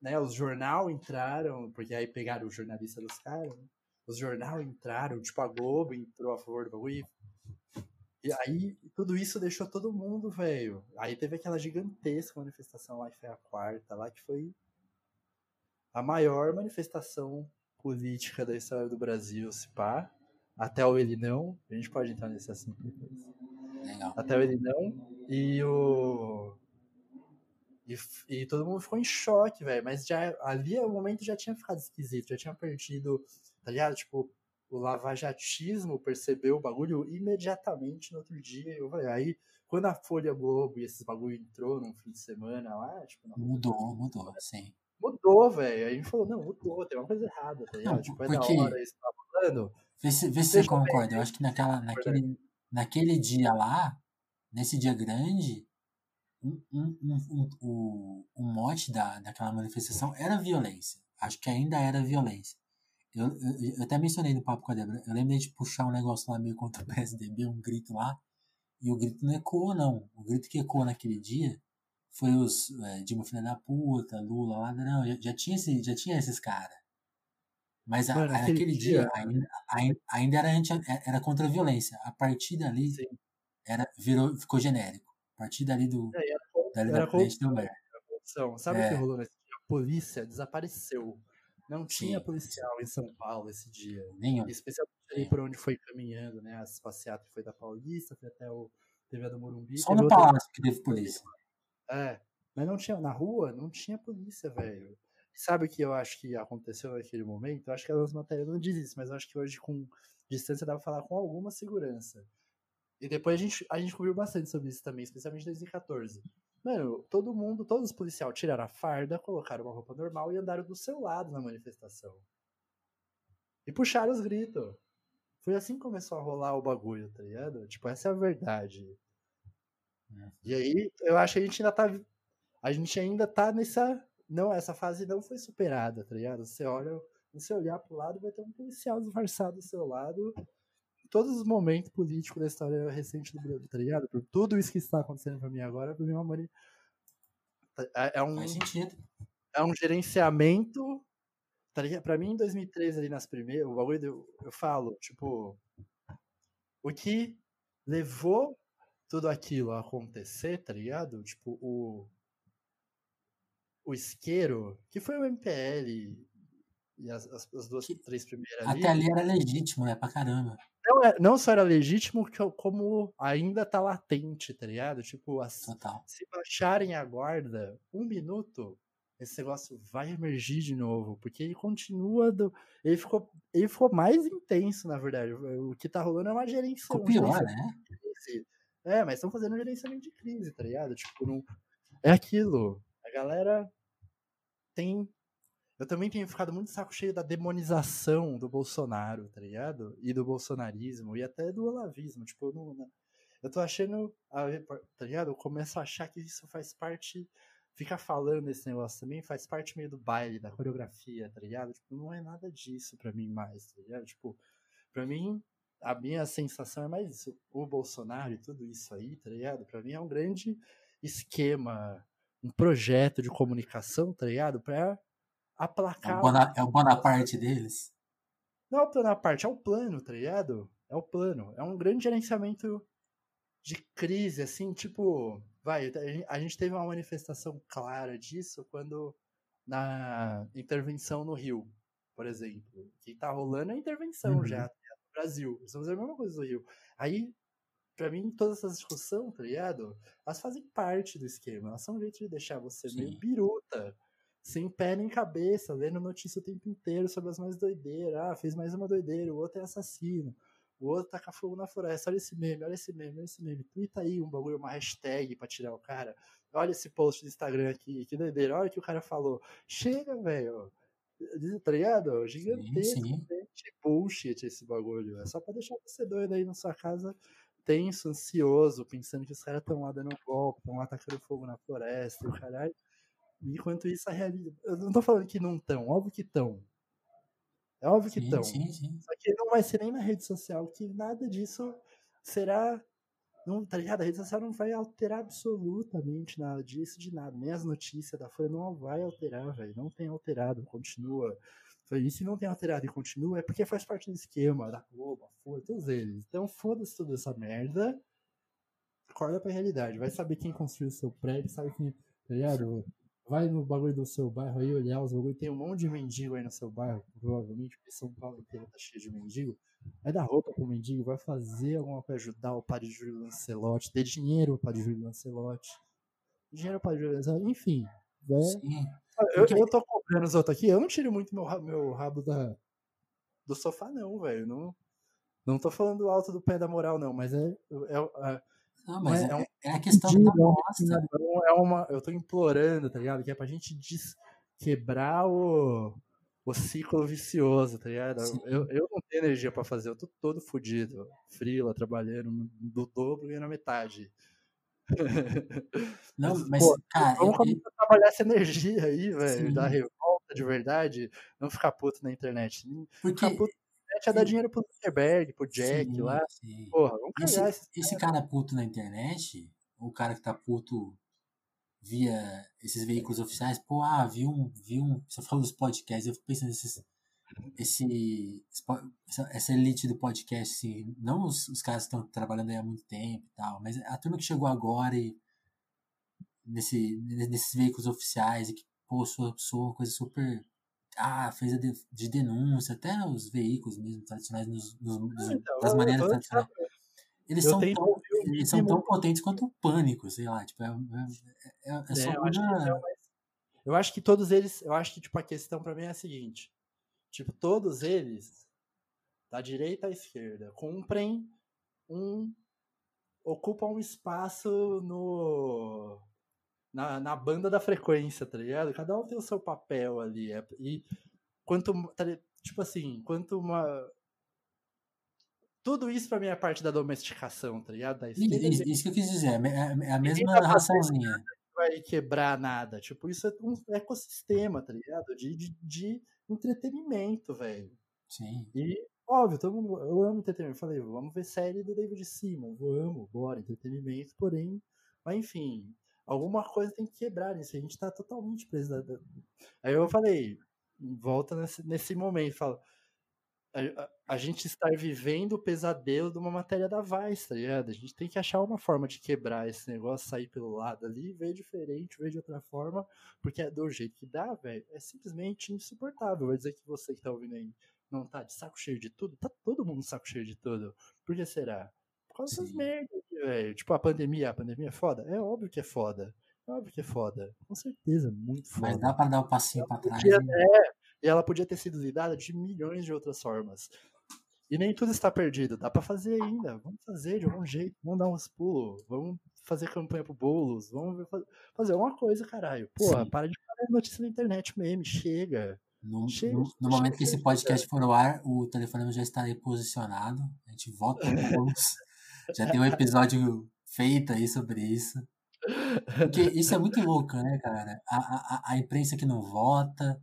né, os jornal entraram, porque aí pegaram o jornalista dos caras, né? Os jornal entraram, tipo, a Globo entrou a favor do bagulho. E aí, tudo isso deixou todo mundo, velho. Aí teve aquela gigantesca manifestação lá, que foi a quarta, lá, que foi a maior manifestação política da história do Brasil, se pá. Até o ele não. A gente pode entrar nesse assunto depois. Legal. Até o ele não. E o. E, e todo mundo ficou em choque, velho. Mas já ali o momento já tinha ficado esquisito, já tinha perdido, tá ligado? Tipo, o lavajatismo percebeu o bagulho imediatamente no outro dia. Eu falei, aí, quando a Folha Globo e esses bagulho entrou num fim de semana lá, tipo. Não, mudou, mudou, sim. Mudou, velho. Aí a gente falou, não, mudou, tem uma coisa errada, tá ligado? Não, tipo, é porque... da hora isso tá falando. Vê se, vê se você concorda. Eu acho que naquela, naquele, naquele dia lá, nesse dia grande, um, um, um, um, um mote da, daquela manifestação era violência. Acho que ainda era violência. Eu, eu, eu, até mencionei no papo com a Débora. Eu lembro de puxar um negócio lá meio contra o (laughs) PSDB, um grito lá. E o grito não ecoou, não. O grito que ecoou naquele dia foi os é, Dilma Filha da Puta, Lula lá. Não, já, já tinha, esse, já tinha esses caras. Mas Mano, a, aquele dia, dia ainda, ainda, ainda, era, anti, era contra a violência. A partir dali, Sim era, virou, ficou genérico. A partir dali do. É, era, dali era da merda. Sabe o que é. rolou nesse dia? A polícia desapareceu. Não tinha Sim. policial em São Paulo esse dia. Nenhum. Especialmente ali por onde foi caminhando, né? As passeatas foi da Paulista, foi até o TV do Morumbi. Só no palácio que teve polícia. É, mas não tinha, na rua não tinha polícia, velho. Sabe o que eu acho que aconteceu naquele momento? Eu acho que as matérias não diz isso, mas eu acho que hoje com distância dá pra falar com alguma segurança. E depois a gente, a gente cobriu bastante sobre isso também, especialmente em 2014. Mano, todo mundo, todos os policiais tiraram a farda, colocaram uma roupa normal e andaram do seu lado na manifestação. E puxaram os gritos. Foi assim que começou a rolar o bagulho, tá ligado? Tipo, essa é a verdade. E aí, eu acho que a gente ainda tá. A gente ainda tá nessa. Não, essa fase não foi superada, tá ligado? Você olha, se você olhar pro lado, vai ter um policial disfarçado do seu lado. Todos os momentos políticos da história recente do Brasil, tá ligado? Por tudo isso que está acontecendo pra mim agora, pra mim é mani... é, é um, é um gerenciamento. Tá ligado? Pra mim, em 2013, ali nas primeiras, o bagulho, do- eu falo, tipo, o que levou tudo aquilo a acontecer, tá ligado? Tipo, o. O isqueiro, que foi o MPL e as, as, as duas, três primeiras ali. Até ali era legítimo, né? Pra caramba. Não, é- não só era legítimo, que- como ainda tá latente, tá ligado? Tipo, se baixarem a guarda um minuto, esse negócio vai emergir de novo, porque ele continua do. Ele ficou, ele ficou mais intenso, na verdade. O que tá rolando é uma gerência. Ficou pior, né? É, mas estão fazendo gerenciamento de crise, tá ligado? Tipo, não. É aquilo. A galera tem. Eu também tenho ficado muito saco cheio da demonização do Bolsonaro, tá ligado? E do bolsonarismo, e até do olavismo. Tipo, não, não- eu tô achando, tá ligado? Eu começo a achar que isso faz parte. Ficar falando esse negócio também faz parte meio do baile, da coreografia, tá ligado? Tipo, não é nada disso pra mim mais, tá ligado? Tipo, pra mim, a minha sensação é mais isso. O Bolsonaro e tudo isso aí, tá ligado? Pra mim é um grande esquema, um projeto de comunicação, tá ligado? Pra aplacar. o, Bona, é o Bonaparte deles. Não é o plano à parte, é o plano, tá ligado? É o plano. É um grande gerenciamento de crise, assim, tipo. Vai, a gente- teve uma manifestação clara disso quando na intervenção no Rio, por exemplo. Que tá rolando a intervenção Uhum. já tá no Brasil. Estamos fazendo a mesma coisa do Rio. Aí, pra mim, todas essas discussões, tá ligado? Elas fazem parte do esquema. Elas são um jeito de deixar você meio Sim. biruta sem pé nem cabeça, lendo notícia o tempo inteiro sobre as mais doideiras. Ah, fez mais uma doideira, o outro é assassino, o outro taca fogo na floresta. Olha esse meme, olha esse meme, olha esse meme. Twitta aí um bagulho, uma hashtag pra tirar o cara. Olha esse post do Instagram aqui, que doideira. Olha o que o cara falou. Chega, velho. Tá ligado? Gigantesco. sim. gente, Bullshit esse bagulho. É só pra deixar você doido aí na sua casa, tenso, ansioso, pensando que os caras estão lá dando um golpe, estão lá tacando fogo na floresta o caralho. Enquanto isso, a realidade. Eu não tô falando que não estão, óbvio que estão. É óbvio que estão. sim, sim. Só que não vai ser nem na rede social, que nada disso será. Não, tá ligado? A rede social não vai alterar absolutamente nada disso, de nada. Nem as notícias da Folha não vai alterar, velho. Não tem alterado, continua. E não tem alterado e continua, é porque faz parte do esquema da Globo, a Folha, todos eles. Então foda-se toda essa merda. Acorda pra realidade. Vai saber quem construiu o seu prédio, sabe quem. Tá ligado? Vai no bagulho do seu bairro aí olhar os bagulhos. Tem um monte de mendigo aí no seu bairro, provavelmente, porque São Paulo inteiro tá cheio de mendigo. Vai dar roupa pro mendigo, vai fazer alguma coisa ajudar o padre Júlio Lancelotti, ter dinheiro pro padre Júlio Lancelotti. Dinheiro pro padre Júlio Lancelotti, enfim. Vai. Sim. Eu, eu tô cobrando os outros aqui, eu não tiro muito meu rabo, meu rabo da, do sofá, não, velho. Não, não tô falando alto do pé da moral, não, mas é. é, é Não, mas é é, um é a questão pedido, da é é uma, eu tô implorando, tá ligado? Que é pra gente des- quebrar o, o ciclo vicioso, tá ligado? Sim. Eu, eu não tenho energia pra fazer, eu tô todo fudido. Frila, trabalhando do dobro e na metade. (laughs) Não, Mas, mas, pô, cara, Vamos eu- começar a trabalhar essa energia aí, velho, da revolta de verdade, não ficar puto na internet. porque Ficar puto é dar dinheiro pro Zuckerberg, pro Jack sim, lá. sim. Porra, vamos Esse, cagar esses esse cara puto na internet, o cara que tá puto via esses veículos oficiais, pô, ah, vi um, vi um, você falou dos podcasts, eu fico pensando nesses, esse, essa, elite do podcast, assim, não os, os caras que estão trabalhando aí há muito tempo e tal, mas a turma que chegou agora e nesse, nesses veículos oficiais e que, pô, soa, soa uma coisa super ah, fez a de, de denúncia, até os veículos mesmo tradicionais, nos, nos, Então, das maneiras tradicionais. Eles são, tento tão, eles são tão potentes quanto o pânico, sei lá. Tipo, é, é, é, é só É, eu, acho é uma. o mais- eu acho que todos eles. Eu acho que, tipo, a questão pra mim é a seguinte. Tipo, todos eles, da direita à esquerda, cumprem um. ocupam um espaço no. Na, na banda da frequência, tá ligado? Cada um tem o seu papel ali. é- E quanto. tá Tipo assim, quanto uma. Tudo isso pra mim é parte da domesticação, tá ligado? Da Isso, isso que eu quis dizer, é a- é a mesma tá raçãozinha. vai quebrar nada. Tipo, isso é um ecossistema, tá ligado? De, de, de entretenimento, velho. Sim. E, óbvio, todo mundo, eu amo entretenimento. Falei, vamos ver série do David Simon. Vamos, bora, entretenimento, porém. Mas, enfim, alguma coisa tem que quebrar nisso. A gente tá totalmente preso. da- Aí eu falei, volta nesse, nesse momento, fala. A, a- a gente está vivendo o pesadelo de uma matéria da Vice, tá ligado? A gente tem que achar uma forma de quebrar esse negócio, sair pelo lado ali, ver diferente, ver de outra forma, porque é do jeito que dá, velho, é simplesmente insuportável. Vai dizer que você que tá ouvindo aí não tá de saco cheio de tudo? Tá todo mundo de saco cheio de tudo. Por que será? Por causa dessas merdas, velho. Tipo, a pandemia, a pandemia é foda? É óbvio que é foda. É óbvio que é foda. Com certeza, muito foda. Mas dá pra dar o passinho pra trás. Podia- e- E ela podia ter sido lidada de milhões de outras formas. E nem tudo está perdido. Dá pra fazer ainda. Vamos fazer de algum jeito. Vamos dar uns pulos. Vamos fazer campanha pro bolos. Vamos fazer uma coisa, caralho. Porra, Sim. para de falar notícia na internet meme. Chega. No, Chega- no- no chega momento que esse podcast for ao ar, o telefone já estará posicionado. A gente volta pro bônus. (laughs) Já tem um episódio feito aí sobre isso. Porque isso é muito louco, né, cara? A, a, a- imprensa que não vota.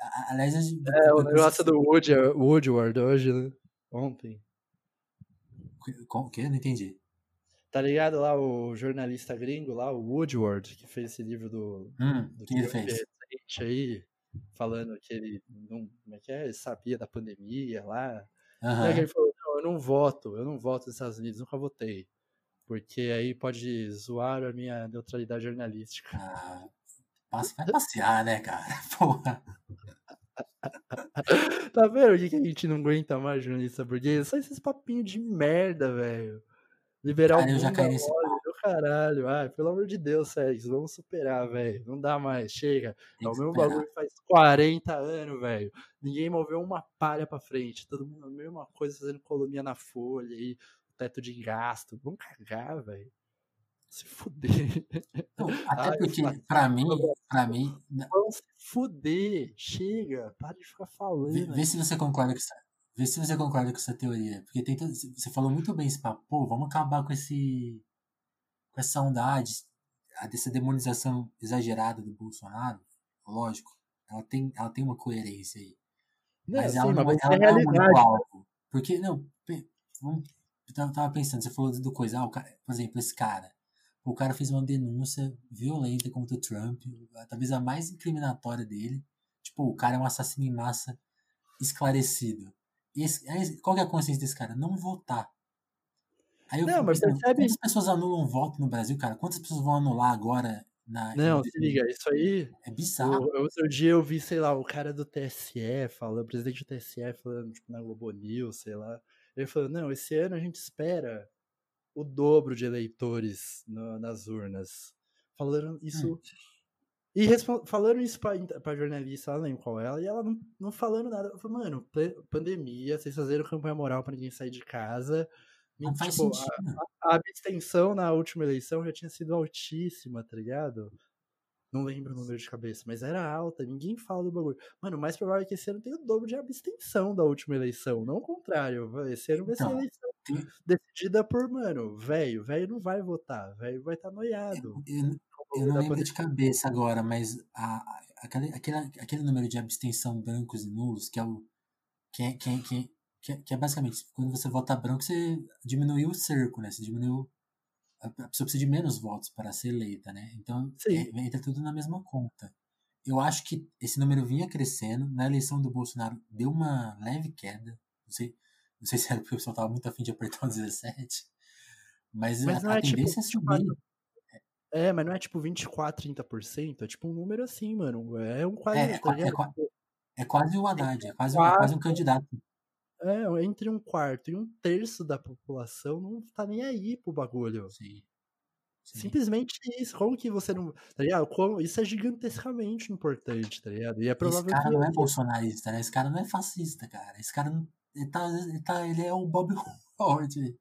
A- Aliás, a gente- É, o negócio do Wood, Woodward hoje, né? Ontem. O quê? Não entendi. Tá ligado lá o jornalista gringo lá, o Woodward, que fez esse livro do, Hum, do que ele fez? aí, falando que ele não, como é que é? Ele sabia da pandemia lá. Aham. ele falou, eu não voto, eu não voto nos Estados Unidos, nunca votei. Porque aí pode zoar a minha neutralidade jornalística. Ah, vai passear, né, cara? (laughs) Porra. (laughs) Tá vendo o que a gente não aguenta mais, jornalista burguês? Só esses papinhos de merda, velho. Liberar Cara, eu já caí nesse caralho. Ai, pelo amor de Deus, Sérgio, vamos superar, velho. Não dá mais, chega. É o mesmo bagulho que faz 40 anos, velho. Ninguém moveu uma palha pra frente. Todo mundo a mesma coisa, fazendo colônia na folha e teto de gasto. Vamos cagar, velho. Se fuder. Não, (laughs) até Ai, porque, pra mim, pra mim, na- Vamos se fuder. Chega. Para de ficar falando. vê, vê se você concorda com essa, vê se você concorda com essa teoria, porque tem você falou muito bem esse papo, pô, vamos acabar com esse essa a dessa demonização exagerada do Bolsonaro, lógico, ela tem ela tem uma coerência aí. Não, Mas sim, ela, não, mas é- isso ela é não é alvo. Porque, não, eu tava- pensando, você falou do coisa, ah, o cara, por exemplo, esse cara. O cara fez uma denúncia violenta contra o Trump, talvez a mais incriminatória dele. Tipo, o cara é um assassino em massa esclarecido. Esse- aí, qual que é a consciência desse cara? Não votar. Aí eu Não, mas pensando, percebe- quantas pessoas anulam voto no Brasil, cara? Quantas pessoas vão anular agora na. Não, se liga, isso aí. É bizarro. O, outro dia eu vi, sei lá, o cara do TSE falando, o presidente do TSE falando, tipo, na Globo News, sei lá. Ele falou, não, esse ano a gente espera o dobro de eleitores no- nas urnas. Falando isso. Hum. E falando isso pra, pra jornalista, ela não lembro qual é ela, e ela não, não falando nada. Eu falei, mano, pandemia, vocês fizeram campanha moral pra ninguém sair de casa. Não faz tipo, a- sentido. a abstenção na última eleição já tinha sido altíssima, tá ligado? Não lembro o número de cabeça, mas era alta, ninguém fala do bagulho. Mano, o mais provável é que esse ano tenha o dobro de abstenção da última eleição, não o contrário. Esse ano vai ser Então, eleição tem- decidida por, mano, velho. Velho não vai votar, velho vai estar tá noiado. Eu, eu não lembro de cabeça agora, mas a, a- aquele, aquele, aquele número de abstenção brancos e nulos, que é o. Que é, que é, que é, que é, que é basicamente, quando você vota branco, você diminuiu o cerco, né? Você diminuiu. A pessoa precisa de menos votos para ser eleita, né? Então, Sim. é, entra tudo na mesma conta. Eu acho que esse número vinha crescendo. Na eleição do Bolsonaro, deu uma leve queda. Não sei, não sei (laughs) se era porque o pessoal estava muito afim de apertar o 17. Mas, Mas a, a é tipo tendência é subir. 24. É, mas não é tipo 24, 30%, é tipo um número assim, mano. É um quase. É, é é É quase o Haddad, é quase, é quase um candidato. É, entre um quarto e um terço da população não tá nem aí pro bagulho. Sim. Sim. Simplesmente isso. Como que você não. Tá ligado? Como... Isso é gigantescamente importante, tá ligado? E é provável Esse cara que. não é bolsonarista, né? Esse cara não é fascista, cara. Esse cara não. Ele, tá, ele, tá, ele é o Bob (laughs) Howard.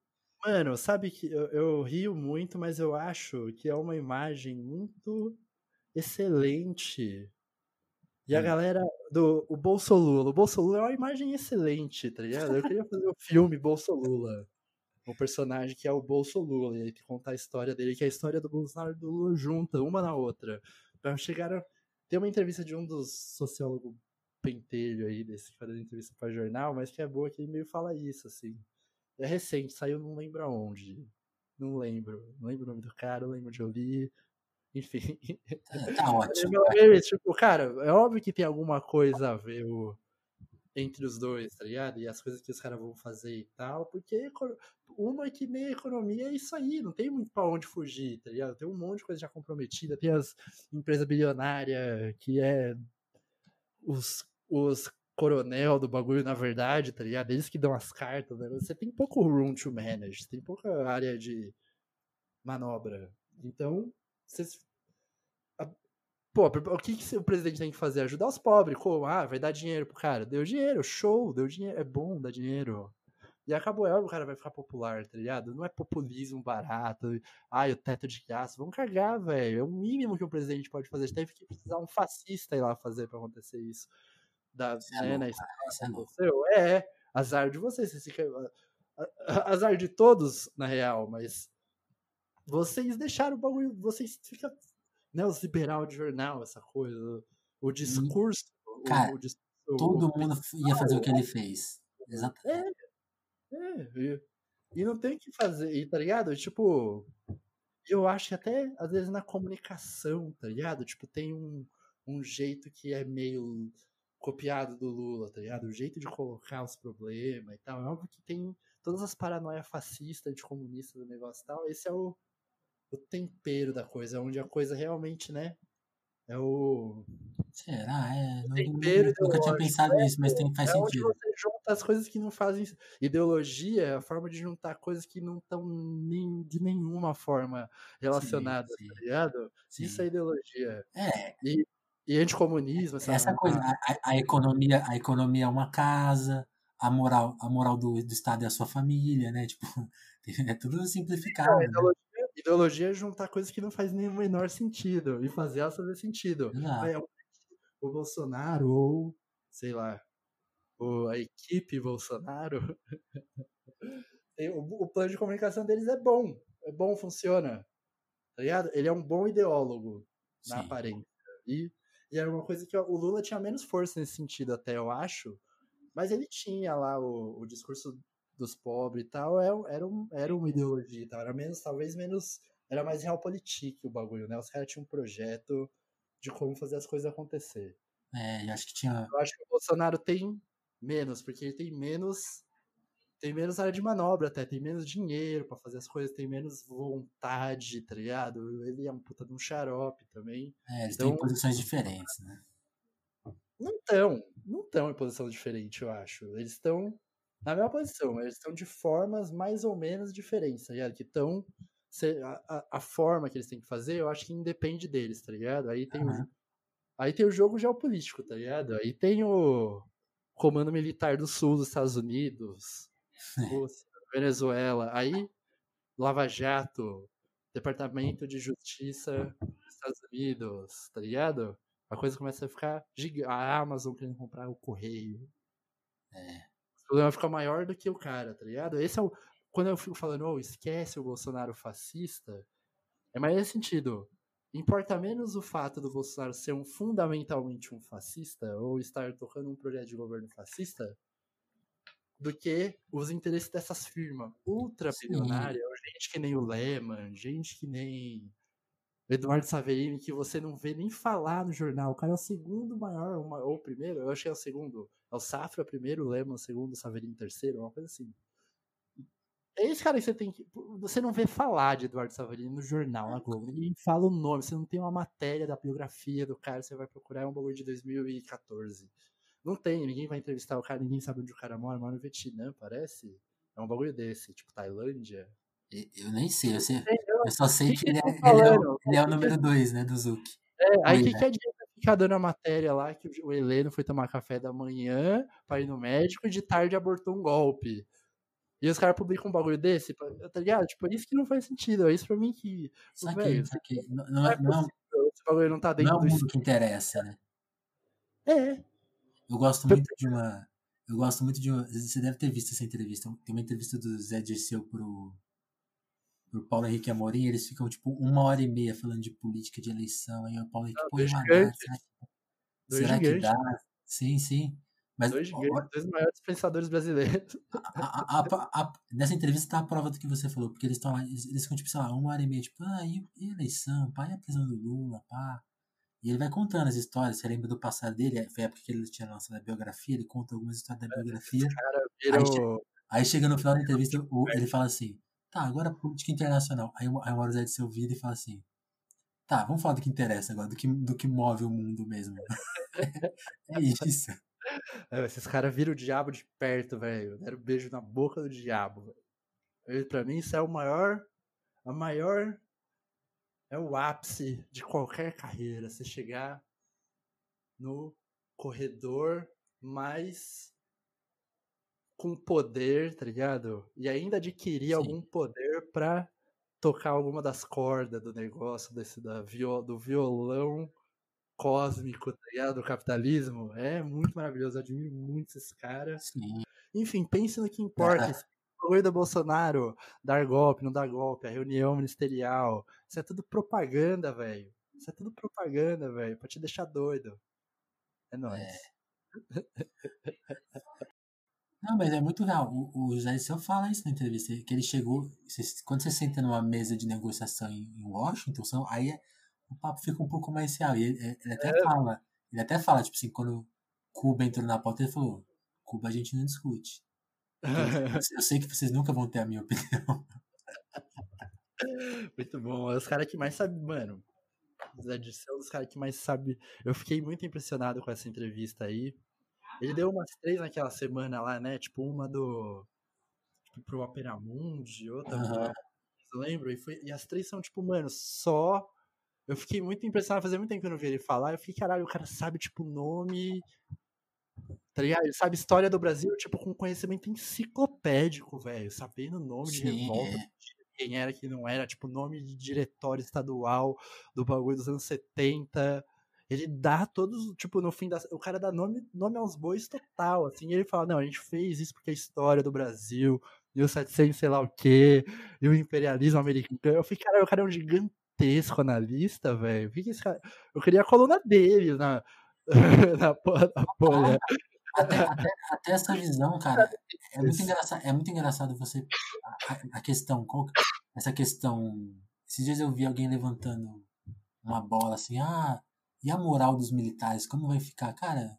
Mano, sabe que eu, eu rio muito, mas eu acho que é uma imagem muito excelente. E a Hum. galera do o Bolsolula. O Bolsolula é uma imagem excelente, tá ligado? Eu queria fazer o filme Bolsolula. O personagem que é o Bolsolula. E aí contar a história dele, que é a história do Bolsonaro e do Lula junta, uma na outra. Pra chegar a... Tem uma entrevista de um dos sociólogos pentelho aí, desse que faz entrevista pra jornal, mas que é boa que ele meio fala isso, assim. É recente, saiu não lembro aonde. Não lembro. Não lembro o nome do cara, não lembro eu li. Enfim. Tá, (laughs) tá ótimo. Meu amigo, tipo, cara, é óbvio que tem alguma coisa a ver o- entre os dois, tá ligado? E as coisas que os caras vão fazer e tal, porque uma é que nem a economia é isso aí, não tem muito pra onde fugir, tá ligado? Tem um monte de coisa já comprometida, tem as empresas bilionárias que é os, os coronel do bagulho, na verdade, tá ligado? Eles que dão as cartas, né? Você tem pouco room to manage, tem pouca área de manobra. Então, vocês. Pô, o que, que o presidente tem que fazer? Ajudar os pobres. Como? Ah, vai dar dinheiro pro cara. Deu dinheiro, show, deu dinheiro. É bom dar dinheiro. E acabou, é o cara vai ficar popular, tá ligado? Não é populismo barato. Ai, o teto de gasto. Vamos cagar, velho. É o mínimo que o presidente pode fazer. Teve que precisar um fascista ir lá fazer pra acontecer isso. Da, Isso é né, isso é aconteceu? É, azar de vocês. azar de todos, na real, mas vocês deixaram o bagulho. Vocês ficam. Né, os liberal de jornal, essa coisa. O discurso. o- Cara, o, discurso Todo mundo ia fazer o que ele fez. Exatamente. É, e, e não tem o que fazer, e, tá ligado? Tipo, eu acho que até às vezes na comunicação, tá ligado? Tipo, tem um, um jeito que é meio copiado do Lula, tá ligado? O jeito de colocar os problemas e tal. É óbvio que tem todas as paranoias fascistas, de comunista do negócio e tal. Esse é o, o tempero da coisa, onde a coisa realmente, né? É o. Será? É, não- tempero nunca tinha pensado é, nisso, mas tem, faz é onde sentido. você junta as coisas que não fazem. Ideologia é a forma de juntar coisas que não estão nem, de nenhuma forma relacionadas, sim. tá ligado? Sim. Isso é ideologia. É, E, e anticomunismo, essa, essa coisa, a, a- economia, a economia é uma casa, a moral, a moral do, do Estado é a sua família, né? (laughs) Tipo, (laughs) é tudo simplificado. Não, né? Ideologia, é juntar coisas que não fazem nem o menor sentido e fazer elas fazer sentido. Aí, o Bolsonaro ou, sei lá, o, a equipe Bolsonaro, (laughs) o, o plano de comunicação deles é bom. É bom, funciona. Tá ligado? Ele é um bom ideólogo na Sim. aparência. E, e era uma coisa que o Lula tinha menos força nesse sentido, até eu acho. Mas ele tinha lá o, o discurso dos pobres e tal, é- era, um, era uma ideologia e tal. Era menos, talvez menos. Era mais realpolitik o bagulho, né? Os caras tinham um projeto de como fazer as coisas acontecer. É, eu acho que tinha. Eu acho que o Bolsonaro tem menos, porque ele tem menos. Tem menos área de manobra até, tem menos dinheiro pra fazer as coisas, tem menos vontade, tá ligado? Ele é um puta de um xarope também. É, eles Então- têm posições diferentes, né? Não estão, não estão em posição diferente, eu acho. Eles estão na mesma posição, mas eles estão de formas mais ou menos diferentes, tá ligado? Que estão. A, a, forma que eles têm que fazer, eu acho que independe deles, tá ligado? Aí tem, o, Aham. aí tem o jogo geopolítico, tá ligado? Aí tem o Comando Militar do Sul dos Estados Unidos, (laughs) Rússia, Venezuela, aí Lava Jato, Departamento de Justiça dos Estados Unidos, tá ligado? A coisa começa a ficar gigante. A Amazon querendo comprar o correio. É. O problema fica maior do que o cara, tá ligado? Esse é o. Quando eu fico falando, oh, esquece o Bolsonaro fascista, é mais nesse sentido. Importa menos o fato do Bolsonaro ser um fundamentalmente um fascista ou estar tocando um projeto de governo fascista do que os interesses dessas firmas ultra bilionárias, gente que nem o Lehman, gente que nem Eduardo Saverini, que você não vê nem falar no jornal. O cara é o segundo maior, uma- ou o primeiro, eu acho que é o segundo. É o Safra primeiro, o Lehman segundo, o Saverini terceiro, uma coisa assim. É esse cara que você tem que. Você não vê falar de Eduardo Saverini no jornal, na Globo. Ninguém fala o nome, você não tem uma matéria da biografia do cara, você vai procurar, é um bagulho de 2014. Não tem, ninguém vai entrevistar o cara, ninguém sabe onde o cara mora, mora no Vietnã, parece. É um bagulho desse, tipo Tailândia. Eu nem sei, eu, sei, eu só sei que, que ele, é, ele, é, o, ele é o número 2, né, do Zuc. É, aí o que, que adianta ficar dando a matéria lá que o Heleno foi tomar café da manhã pra ir no médico e de tarde abortou um golpe. E os caras publicam um bagulho desse, tá ligado? Tipo, isso que não faz sentido. É isso pra mim que. Saquei, saquei. Não, não, é, não, esse bagulho não tá dentro não é o mundo que interessa, né? É. Eu gosto muito de uma. Eu gosto muito de uma. Você deve ter visto essa entrevista. Tem uma entrevista do Zé Dirceu pro, pro Paulo Henrique Amorim. Eles ficam, tipo, uma hora e meia falando de política de eleição. Aí o Paulo Henrique, não, pô, dois será, que, será que dá? Sim, sim. Mas, dois gigantes, dois maiores pensadores brasileiros. (laughs) A, a, a, nessa entrevista tá a prova do que você falou, porque eles estão lá, eles, eles ficam, tipo, sei lá, uma hora e meia, tipo, ah, e, e eleição, pá, e a prisão do Lula, pá. E ele vai contando as histórias, você lembra do passado dele, foi a época que ele tinha lançado a biografia, ele conta algumas histórias da biografia. Viram... Aí, chega, aí, chega, no final da entrevista, ele fala assim, tá, agora política internacional. Aí, aí o Zé de seu vida e fala assim, tá, vamos falar do que interessa agora, do que, do que move o mundo mesmo. (laughs) é isso. É, esses caras viram o diabo de perto, velho. Deram um beijo na boca do diabo, velho. Pra mim, isso é o maior. A maior. É o ápice de qualquer carreira. Você chegar no corredor mais com poder, tá ligado? E ainda adquirir Sim. algum poder pra tocar alguma das cordas do negócio, desse da viol, do violão cósmico, tá ligado? Do capitalismo. É muito maravilhoso. Eu admiro muito esse cara. Sim. Enfim, pense no que importa. O oi do Bolsonaro, dar golpe, não dar golpe, a reunião ministerial. Isso é tudo propaganda, velho. Isso é tudo propaganda, velho, pra te deixar doido. É nóis. É. (laughs) Não, mas é muito real. O, o José Liceu fala isso na entrevista, que ele chegou. quando você senta numa mesa de negociação em, em Washington, são, aí é, o papo fica um pouco mais real. E ele, ele até é. fala, ele até fala, tipo assim, quando Cuba entrou na pauta, ele falou, Cuba a gente não discute. Eu, sei que vocês nunca vão ter a minha opinião. (laughs) Muito bom. É os caras que mais sabem, mano. Zé Dirceu é um dos caras que mais sabe. Eu fiquei muito impressionado com essa entrevista aí. Ele deu umas três naquela semana lá, né? Tipo, uma do. Tipo, pro Opera Mundi, outra. Uhum. Lembro? E, foi, e as três são, tipo, mano, só eu fiquei muito impressionado, fazia muito tempo que eu não vi ele falar. Eu fiquei, caralho, o cara sabe, tipo, nome. Tá ligado? Ele sabe história do Brasil, tipo, com conhecimento enciclopédico, velho. Sabendo o nome Sim, de revolta, é. quem era, quem não era, tipo, nome de diretório estadual do bagulho dos anos 70. Ele dá todos, tipo, no fim da. O cara dá nome, nome aos bois total, assim. ele fala, não, a gente fez isso porque é a história do Brasil, 1700, sei lá o quê, e o imperialismo americano. Eu fiquei, cara, o cara é um gigante gigantesco analista, velho. Eu queria a coluna dele na, (laughs) na porra. Até, até, até, essa visão, cara, é muito engraçado, é muito engraçado você. A, a questão, qual, essa questão. Esses dias eu vi alguém levantando uma bola assim, ah, e a moral dos militares, como vai ficar? Cara,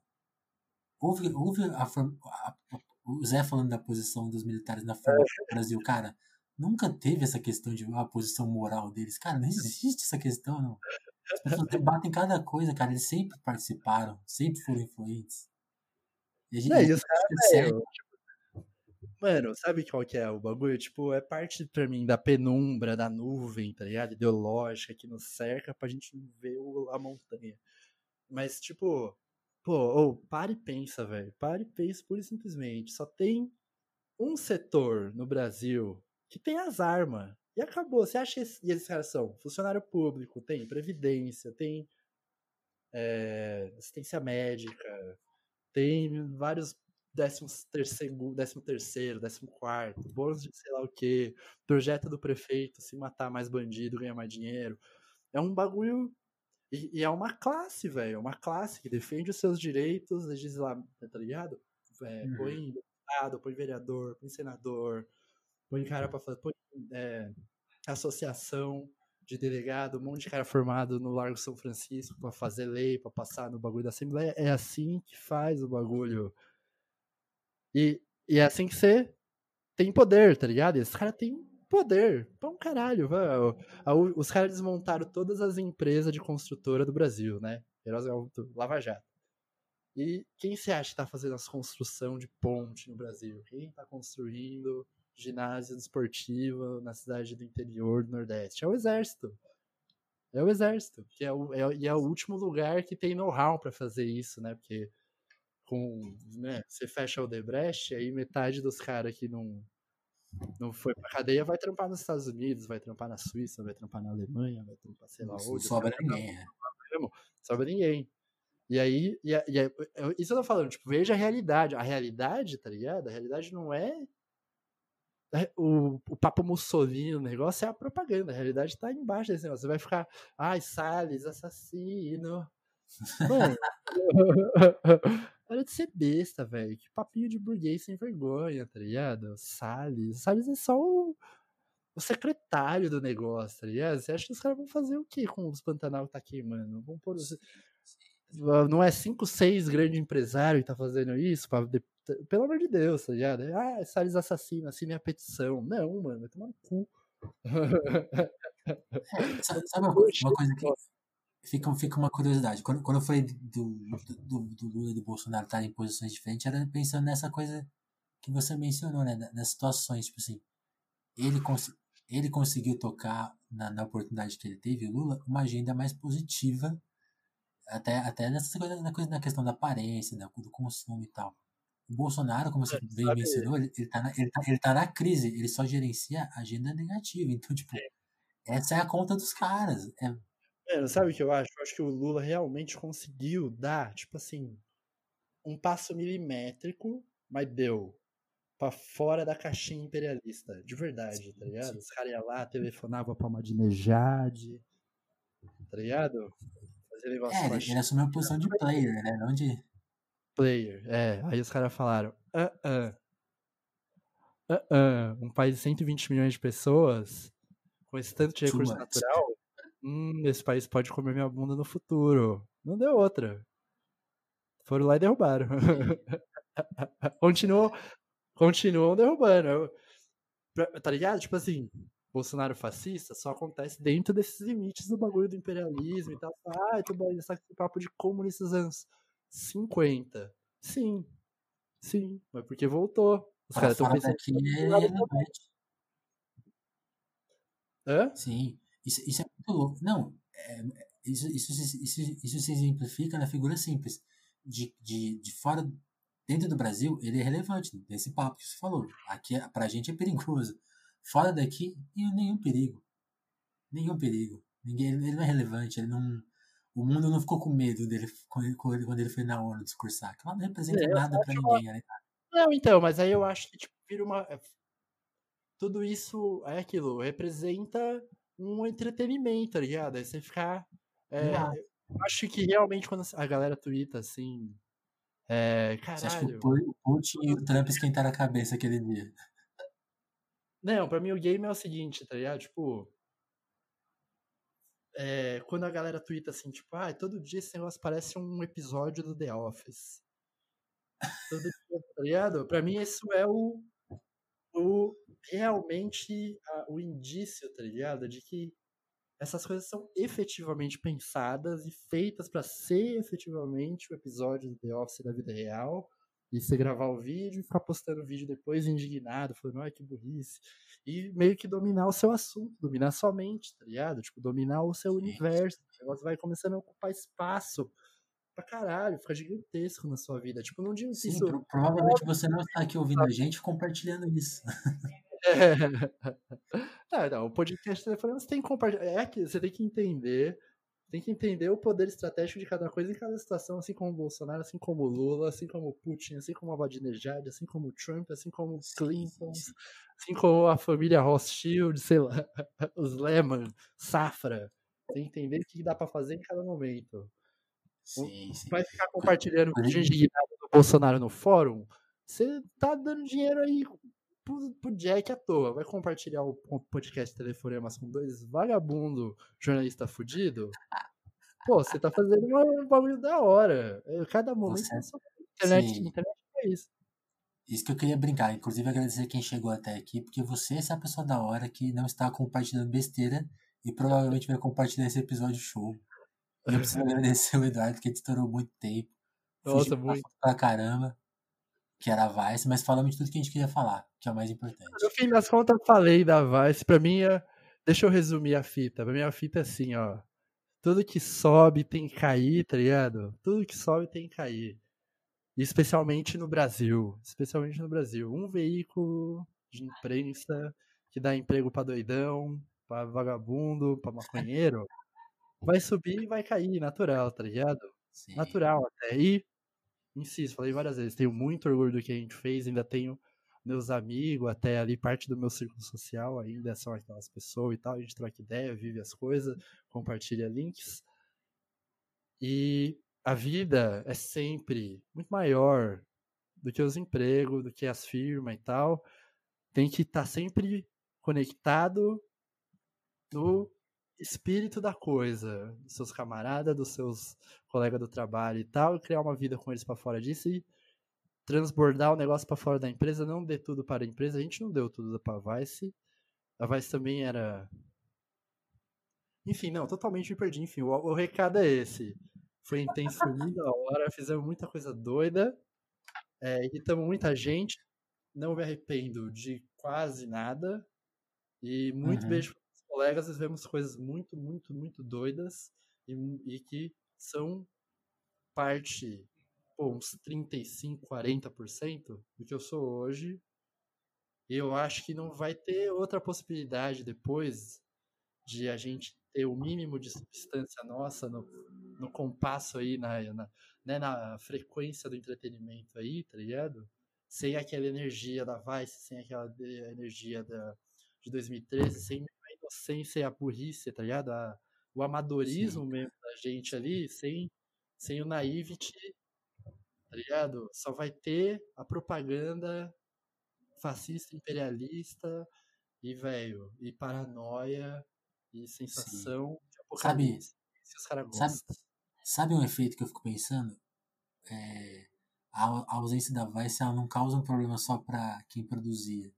houve, houve a, a, o Zé falando da posição dos militares na forma do Brasil, cara nunca teve essa questão de uma posição moral deles. Cara, não existe essa questão, não. As pessoas debatem cada coisa, cara. Eles sempre participaram, sempre foram influentes. E a gente, não, e os caras, tipo, mano, sabe qual que é o bagulho? Tipo, é parte pra mim da penumbra, da nuvem, tá ligado? Ideológica que nos cerca pra gente ver a montanha. Mas, tipo, pô, oh, para e pensa, velho. Para e pensa pura e simplesmente. Só tem um setor no Brasil que tem as armas. E acabou. Você acha que e eles são funcionário público, tem previdência, tem é, assistência médica, tem vários décimo terceiro, décimo terceiro, décimo quarto, bônus de sei lá o que, projeto do prefeito, se matar mais bandido, ganhar mais dinheiro. É um bagulho e, e é uma classe, velho, é uma classe que defende os seus direitos, legislar, tá ligado? É, uhum. Põe deputado, põe vereador, põe senador, põe cara para fazer, põe é, associação de delegado, um monte de cara formado no Largo São Francisco para fazer lei, para passar no bagulho da Assembleia. É assim que faz o bagulho. E, e é assim que você tem poder, tá ligado? E esses caras têm poder. Pra um caralho. Os caras desmontaram todas as empresas de construtora do Brasil, né? Lava Jato. E quem você acha que está fazendo as construção de ponte no Brasil? Quem está construindo ginásio esportivo na cidade do interior do Nordeste? É o Exército. É o Exército. Que é o, é, é o último lugar que tem know-how para fazer isso, né? Porque com, né, você fecha o Debrecht, aí metade dos caras que não, não foi pra cadeia vai trampar nos Estados Unidos, vai trampar na Suíça, vai trampar na Alemanha, vai trampar sei lá onde. Não sobra ninguém, é. Sobra ninguém. E aí, e, e, isso eu tô falando, tipo, veja a realidade. A realidade, tá ligado? A realidade não é o, o papo Mussolini, o negócio é a propaganda. A realidade tá embaixo desse negócio. Você vai ficar, ai, Salles, assassino. (laughs) Mano, para de ser besta, velho. Que papinho de burguês sem vergonha, tá ligado? Salles. Salles é só o, o secretário do negócio, tá ligado? Você acha que os caras vão fazer o quê com os Pantanal que tá queimando? Vão pôr os não é cinco, seis grandes empresários que tá fazendo isso? Pra, pelo amor de Deus, tá ligado? Ah, Salles assassino, assine a petição. Não, mano, vai tomar no cu. É, sabe, sabe (laughs) uma, coisa, uma coisa que fica, fica uma curiosidade? Quando, quando eu falei do, do, do Lula e do Bolsonaro estarem em posições diferentes, era pensando nessa coisa que você mencionou, né? Das situações, tipo assim, ele, cons ele conseguiu tocar na, na oportunidade que ele teve, o Lula, uma agenda mais positiva até, até nessa coisa, na, coisa, na questão da aparência, da, do consumo e tal. O Bolsonaro, como você é, bem mencionou, ele, ele, tá na, ele, tá, ele tá na crise, ele só gerencia agenda negativa. Então, tipo, é. essa é a conta dos caras. É... Sabe o que eu acho? Eu acho que o Lula realmente conseguiu dar, tipo assim, um passo milimétrico, mas deu pra fora da caixinha imperialista, de verdade, tá ligado? Sim. Os caras iam lá, telefonavam pra Madinejade, tá ligado? Fazer negócio é, ele, ele assumiu a posição de player, né? Não de. Player, é. Aí os caras falaram: ah, ah, ah, ah, um país de 120 milhões de pessoas, com esse tanto de recurso natural, hum, esse país pode comer minha bunda no futuro. Não deu outra. Foram lá e derrubaram. (laughs) continuou, continuam derrubando. Tá ligado? Tipo assim, Bolsonaro fascista só acontece dentro desses limites do bagulho do imperialismo e tal. Ah, tudo bem, esse papo de comunistas anos 50. Sim. Sim, mas porque voltou. Os caras estão pensando que é. Hã? Sim. Isso, isso é muito louco. Não, é, isso, isso, isso, isso se exemplifica na figura simples. De, de, de fora, dentro do Brasil, ele é relevante nesse papo que você falou. Aqui, pra gente, é perigoso. Fora daqui, nenhum perigo. Nenhum perigo. Ninguém, ele não é relevante, ele não. O mundo não ficou com medo dele quando ele foi na ONU discursar. Que ela não representa é, nada para ninguém, né, Não, então, mas aí eu acho que tipo, vira uma. É, tudo isso é aquilo, representa um entretenimento, tá ligado? Aí você ficar. É, eu acho que realmente quando a galera twitta assim. É, caralho. Você acha que o Putin e o Trump esquentaram a cabeça aquele dia? Não, pra mim o game é o seguinte, tá ligado? Tipo. É, quando a galera twitta assim, tipo, ah, todo dia esse negócio parece um episódio do The Office. Todo dia, tá ligado? Pra mim, isso é o. o realmente a, o indício, tá ligado? De que essas coisas são efetivamente pensadas e feitas para ser efetivamente o episódio do The Office da vida real e você gravar o vídeo e ficar postando o vídeo depois indignado, falando, ai que burrice. E meio que dominar o seu assunto, dominar sua mente, tá ligado? Tipo, dominar o seu universo. O negócio vai começando a ocupar espaço pra caralho, fica gigantesco na sua vida. Tipo, não digo Sim, isso. Provavelmente você não está aqui ouvindo a gente compartilhando isso. (laughs) É. Não, não, o podcast telefone você tem que compartilhar. É que você tem que entender tem que entender o poder estratégico de cada coisa em cada situação, assim como o Bolsonaro, assim como o Lula, assim como o Putin, assim como a Vadinejad, assim como o Trump, assim como o Clinton, assim como a família Rothschild, sei lá, (laughs) os Lehman, Safra. Tem que entender o que dá para fazer em cada momento. Sim, sim. Vai ficar compartilhando vídeo indignado do Bolsonaro no fórum, você tá dando dinheiro aí pro, pro Jack à toa. Vai compartilhar o podcast Telefonemas com dois vagabundo jornalista fudido? Pô, você tá fazendo um bagulho da hora. É, cada momento você... É internet, internet é isso. Isso que eu queria brincar. Inclusive, agradecer quem chegou até aqui, porque você é essa pessoa da hora que não está compartilhando besteira e provavelmente vai compartilhar esse episódio show. Eu preciso (laughs) agradecer o Eduardo, que editorou muito tempo. Nossa, muito. Pra caramba, que era a Vice, mas falamos de tudo que a gente queria falar, que é o mais importante. No fim das contas, eu falei da Vice. Pra mim, é... deixa eu resumir a fita. Pra mim, a fita é assim, ó. Tudo que sobe tem que cair, tá ligado? Tudo que sobe tem que cair. Especialmente no Brasil. Especialmente no Brasil. Um veículo de imprensa que dá emprego pra doidão, pra vagabundo, pra maconheiro, vai subir e vai cair, natural, tá ligado? (laughs) Sim. Natural até. E, insisto, falei várias vezes, tenho muito orgulho do que a gente fez, ainda tenho meus amigos, até ali parte do meu círculo social ainda são aquelas pessoas e tal, a gente troca ideia, vive as coisas, compartilha links. E a vida é sempre muito maior do que os empregos, do que as firmas e tal. Tem que estar tá sempre conectado no espírito da coisa, dos seus camaradas, dos seus colegas do trabalho e tal, e criar uma vida com eles para fora disso e transbordar o negócio para fora da empresa, não dê tudo para a empresa. A gente não deu tudo para a Vice. A Vice também era. Enfim, não, totalmente me perdi. Enfim, o, o recado é esse. Foi intenso da hora, fizemos muita coisa doida, é, irritamos muita gente. Não me arrependo de quase nada. E muito uhum. beijo colegas, vivemos coisas muito, muito, muito doidas e, e que são parte, pô, uns 35, 40% do que eu sou hoje. E eu acho que não vai ter outra possibilidade depois de a gente ter o mínimo de substância nossa no, no compasso aí, na, na, né, na frequência do entretenimento aí, tá ligado? Sem aquela energia da Vice, sem aquela energia da, de 2013, sem inocência e a burrice, tá ligado? A, o amadorismo Sim. mesmo da gente ali, sem, sem o naivete, tá ligado? Só vai ter a propaganda fascista, imperialista e, velho, e paranoia e sensação Sim. de apocalipse. Sabe, sabe, sabe um efeito que eu fico pensando? É, a, a ausência da Vice ela não causa um problema só para quem produzia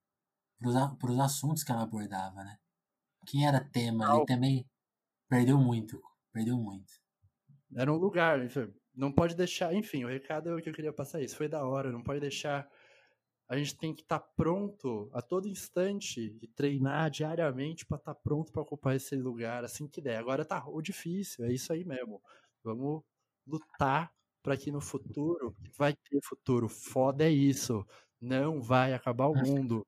para os assuntos que ela abordava, né? Quem era tema ali também perdeu muito, perdeu muito. Era um lugar, não pode deixar, enfim, o recado é o que eu queria passar isso, foi da hora, não pode deixar a gente tem que estar tá pronto a todo instante e treinar diariamente para estar tá pronto para ocupar esse lugar assim que der. Agora tá o difícil, é isso aí mesmo. Vamos lutar para que no futuro vai ter futuro. Foda é isso. Não vai acabar o mundo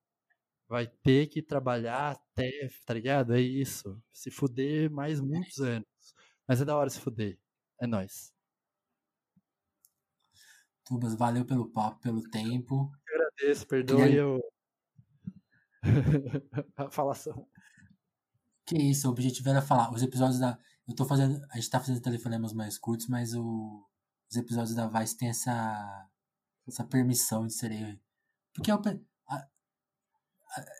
vai ter que trabalhar até, tá ligado? É isso. Se fuder mais muitos anos. Mas é da hora se fuder. É nóis. Tubas, valeu pelo papo, pelo tempo. Eu agradeço, perdoe eu... (laughs) a falação. Que isso, o objetivo era falar. Os episódios da. Eu tô fazendo. A gente tá fazendo telefonemas mais curtos, mas o... os episódios da Vice tem essa. essa permissão de serem. Porque é o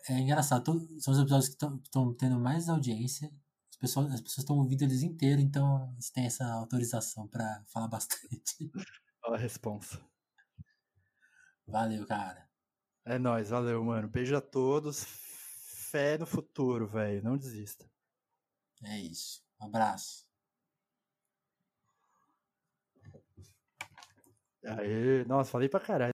é engraçado, são os episódios que estão tendo mais audiência. As pessoas as pessoas estão ouvindo eles inteiros, então você tem essa autorização para falar bastante. (laughs) Olha a responsa. Valeu, cara. É nóis, valeu, mano. Beijo a todos. Fé no futuro, velho. Não desista. É isso. Um abraço. Aê, nossa, falei pra caralho.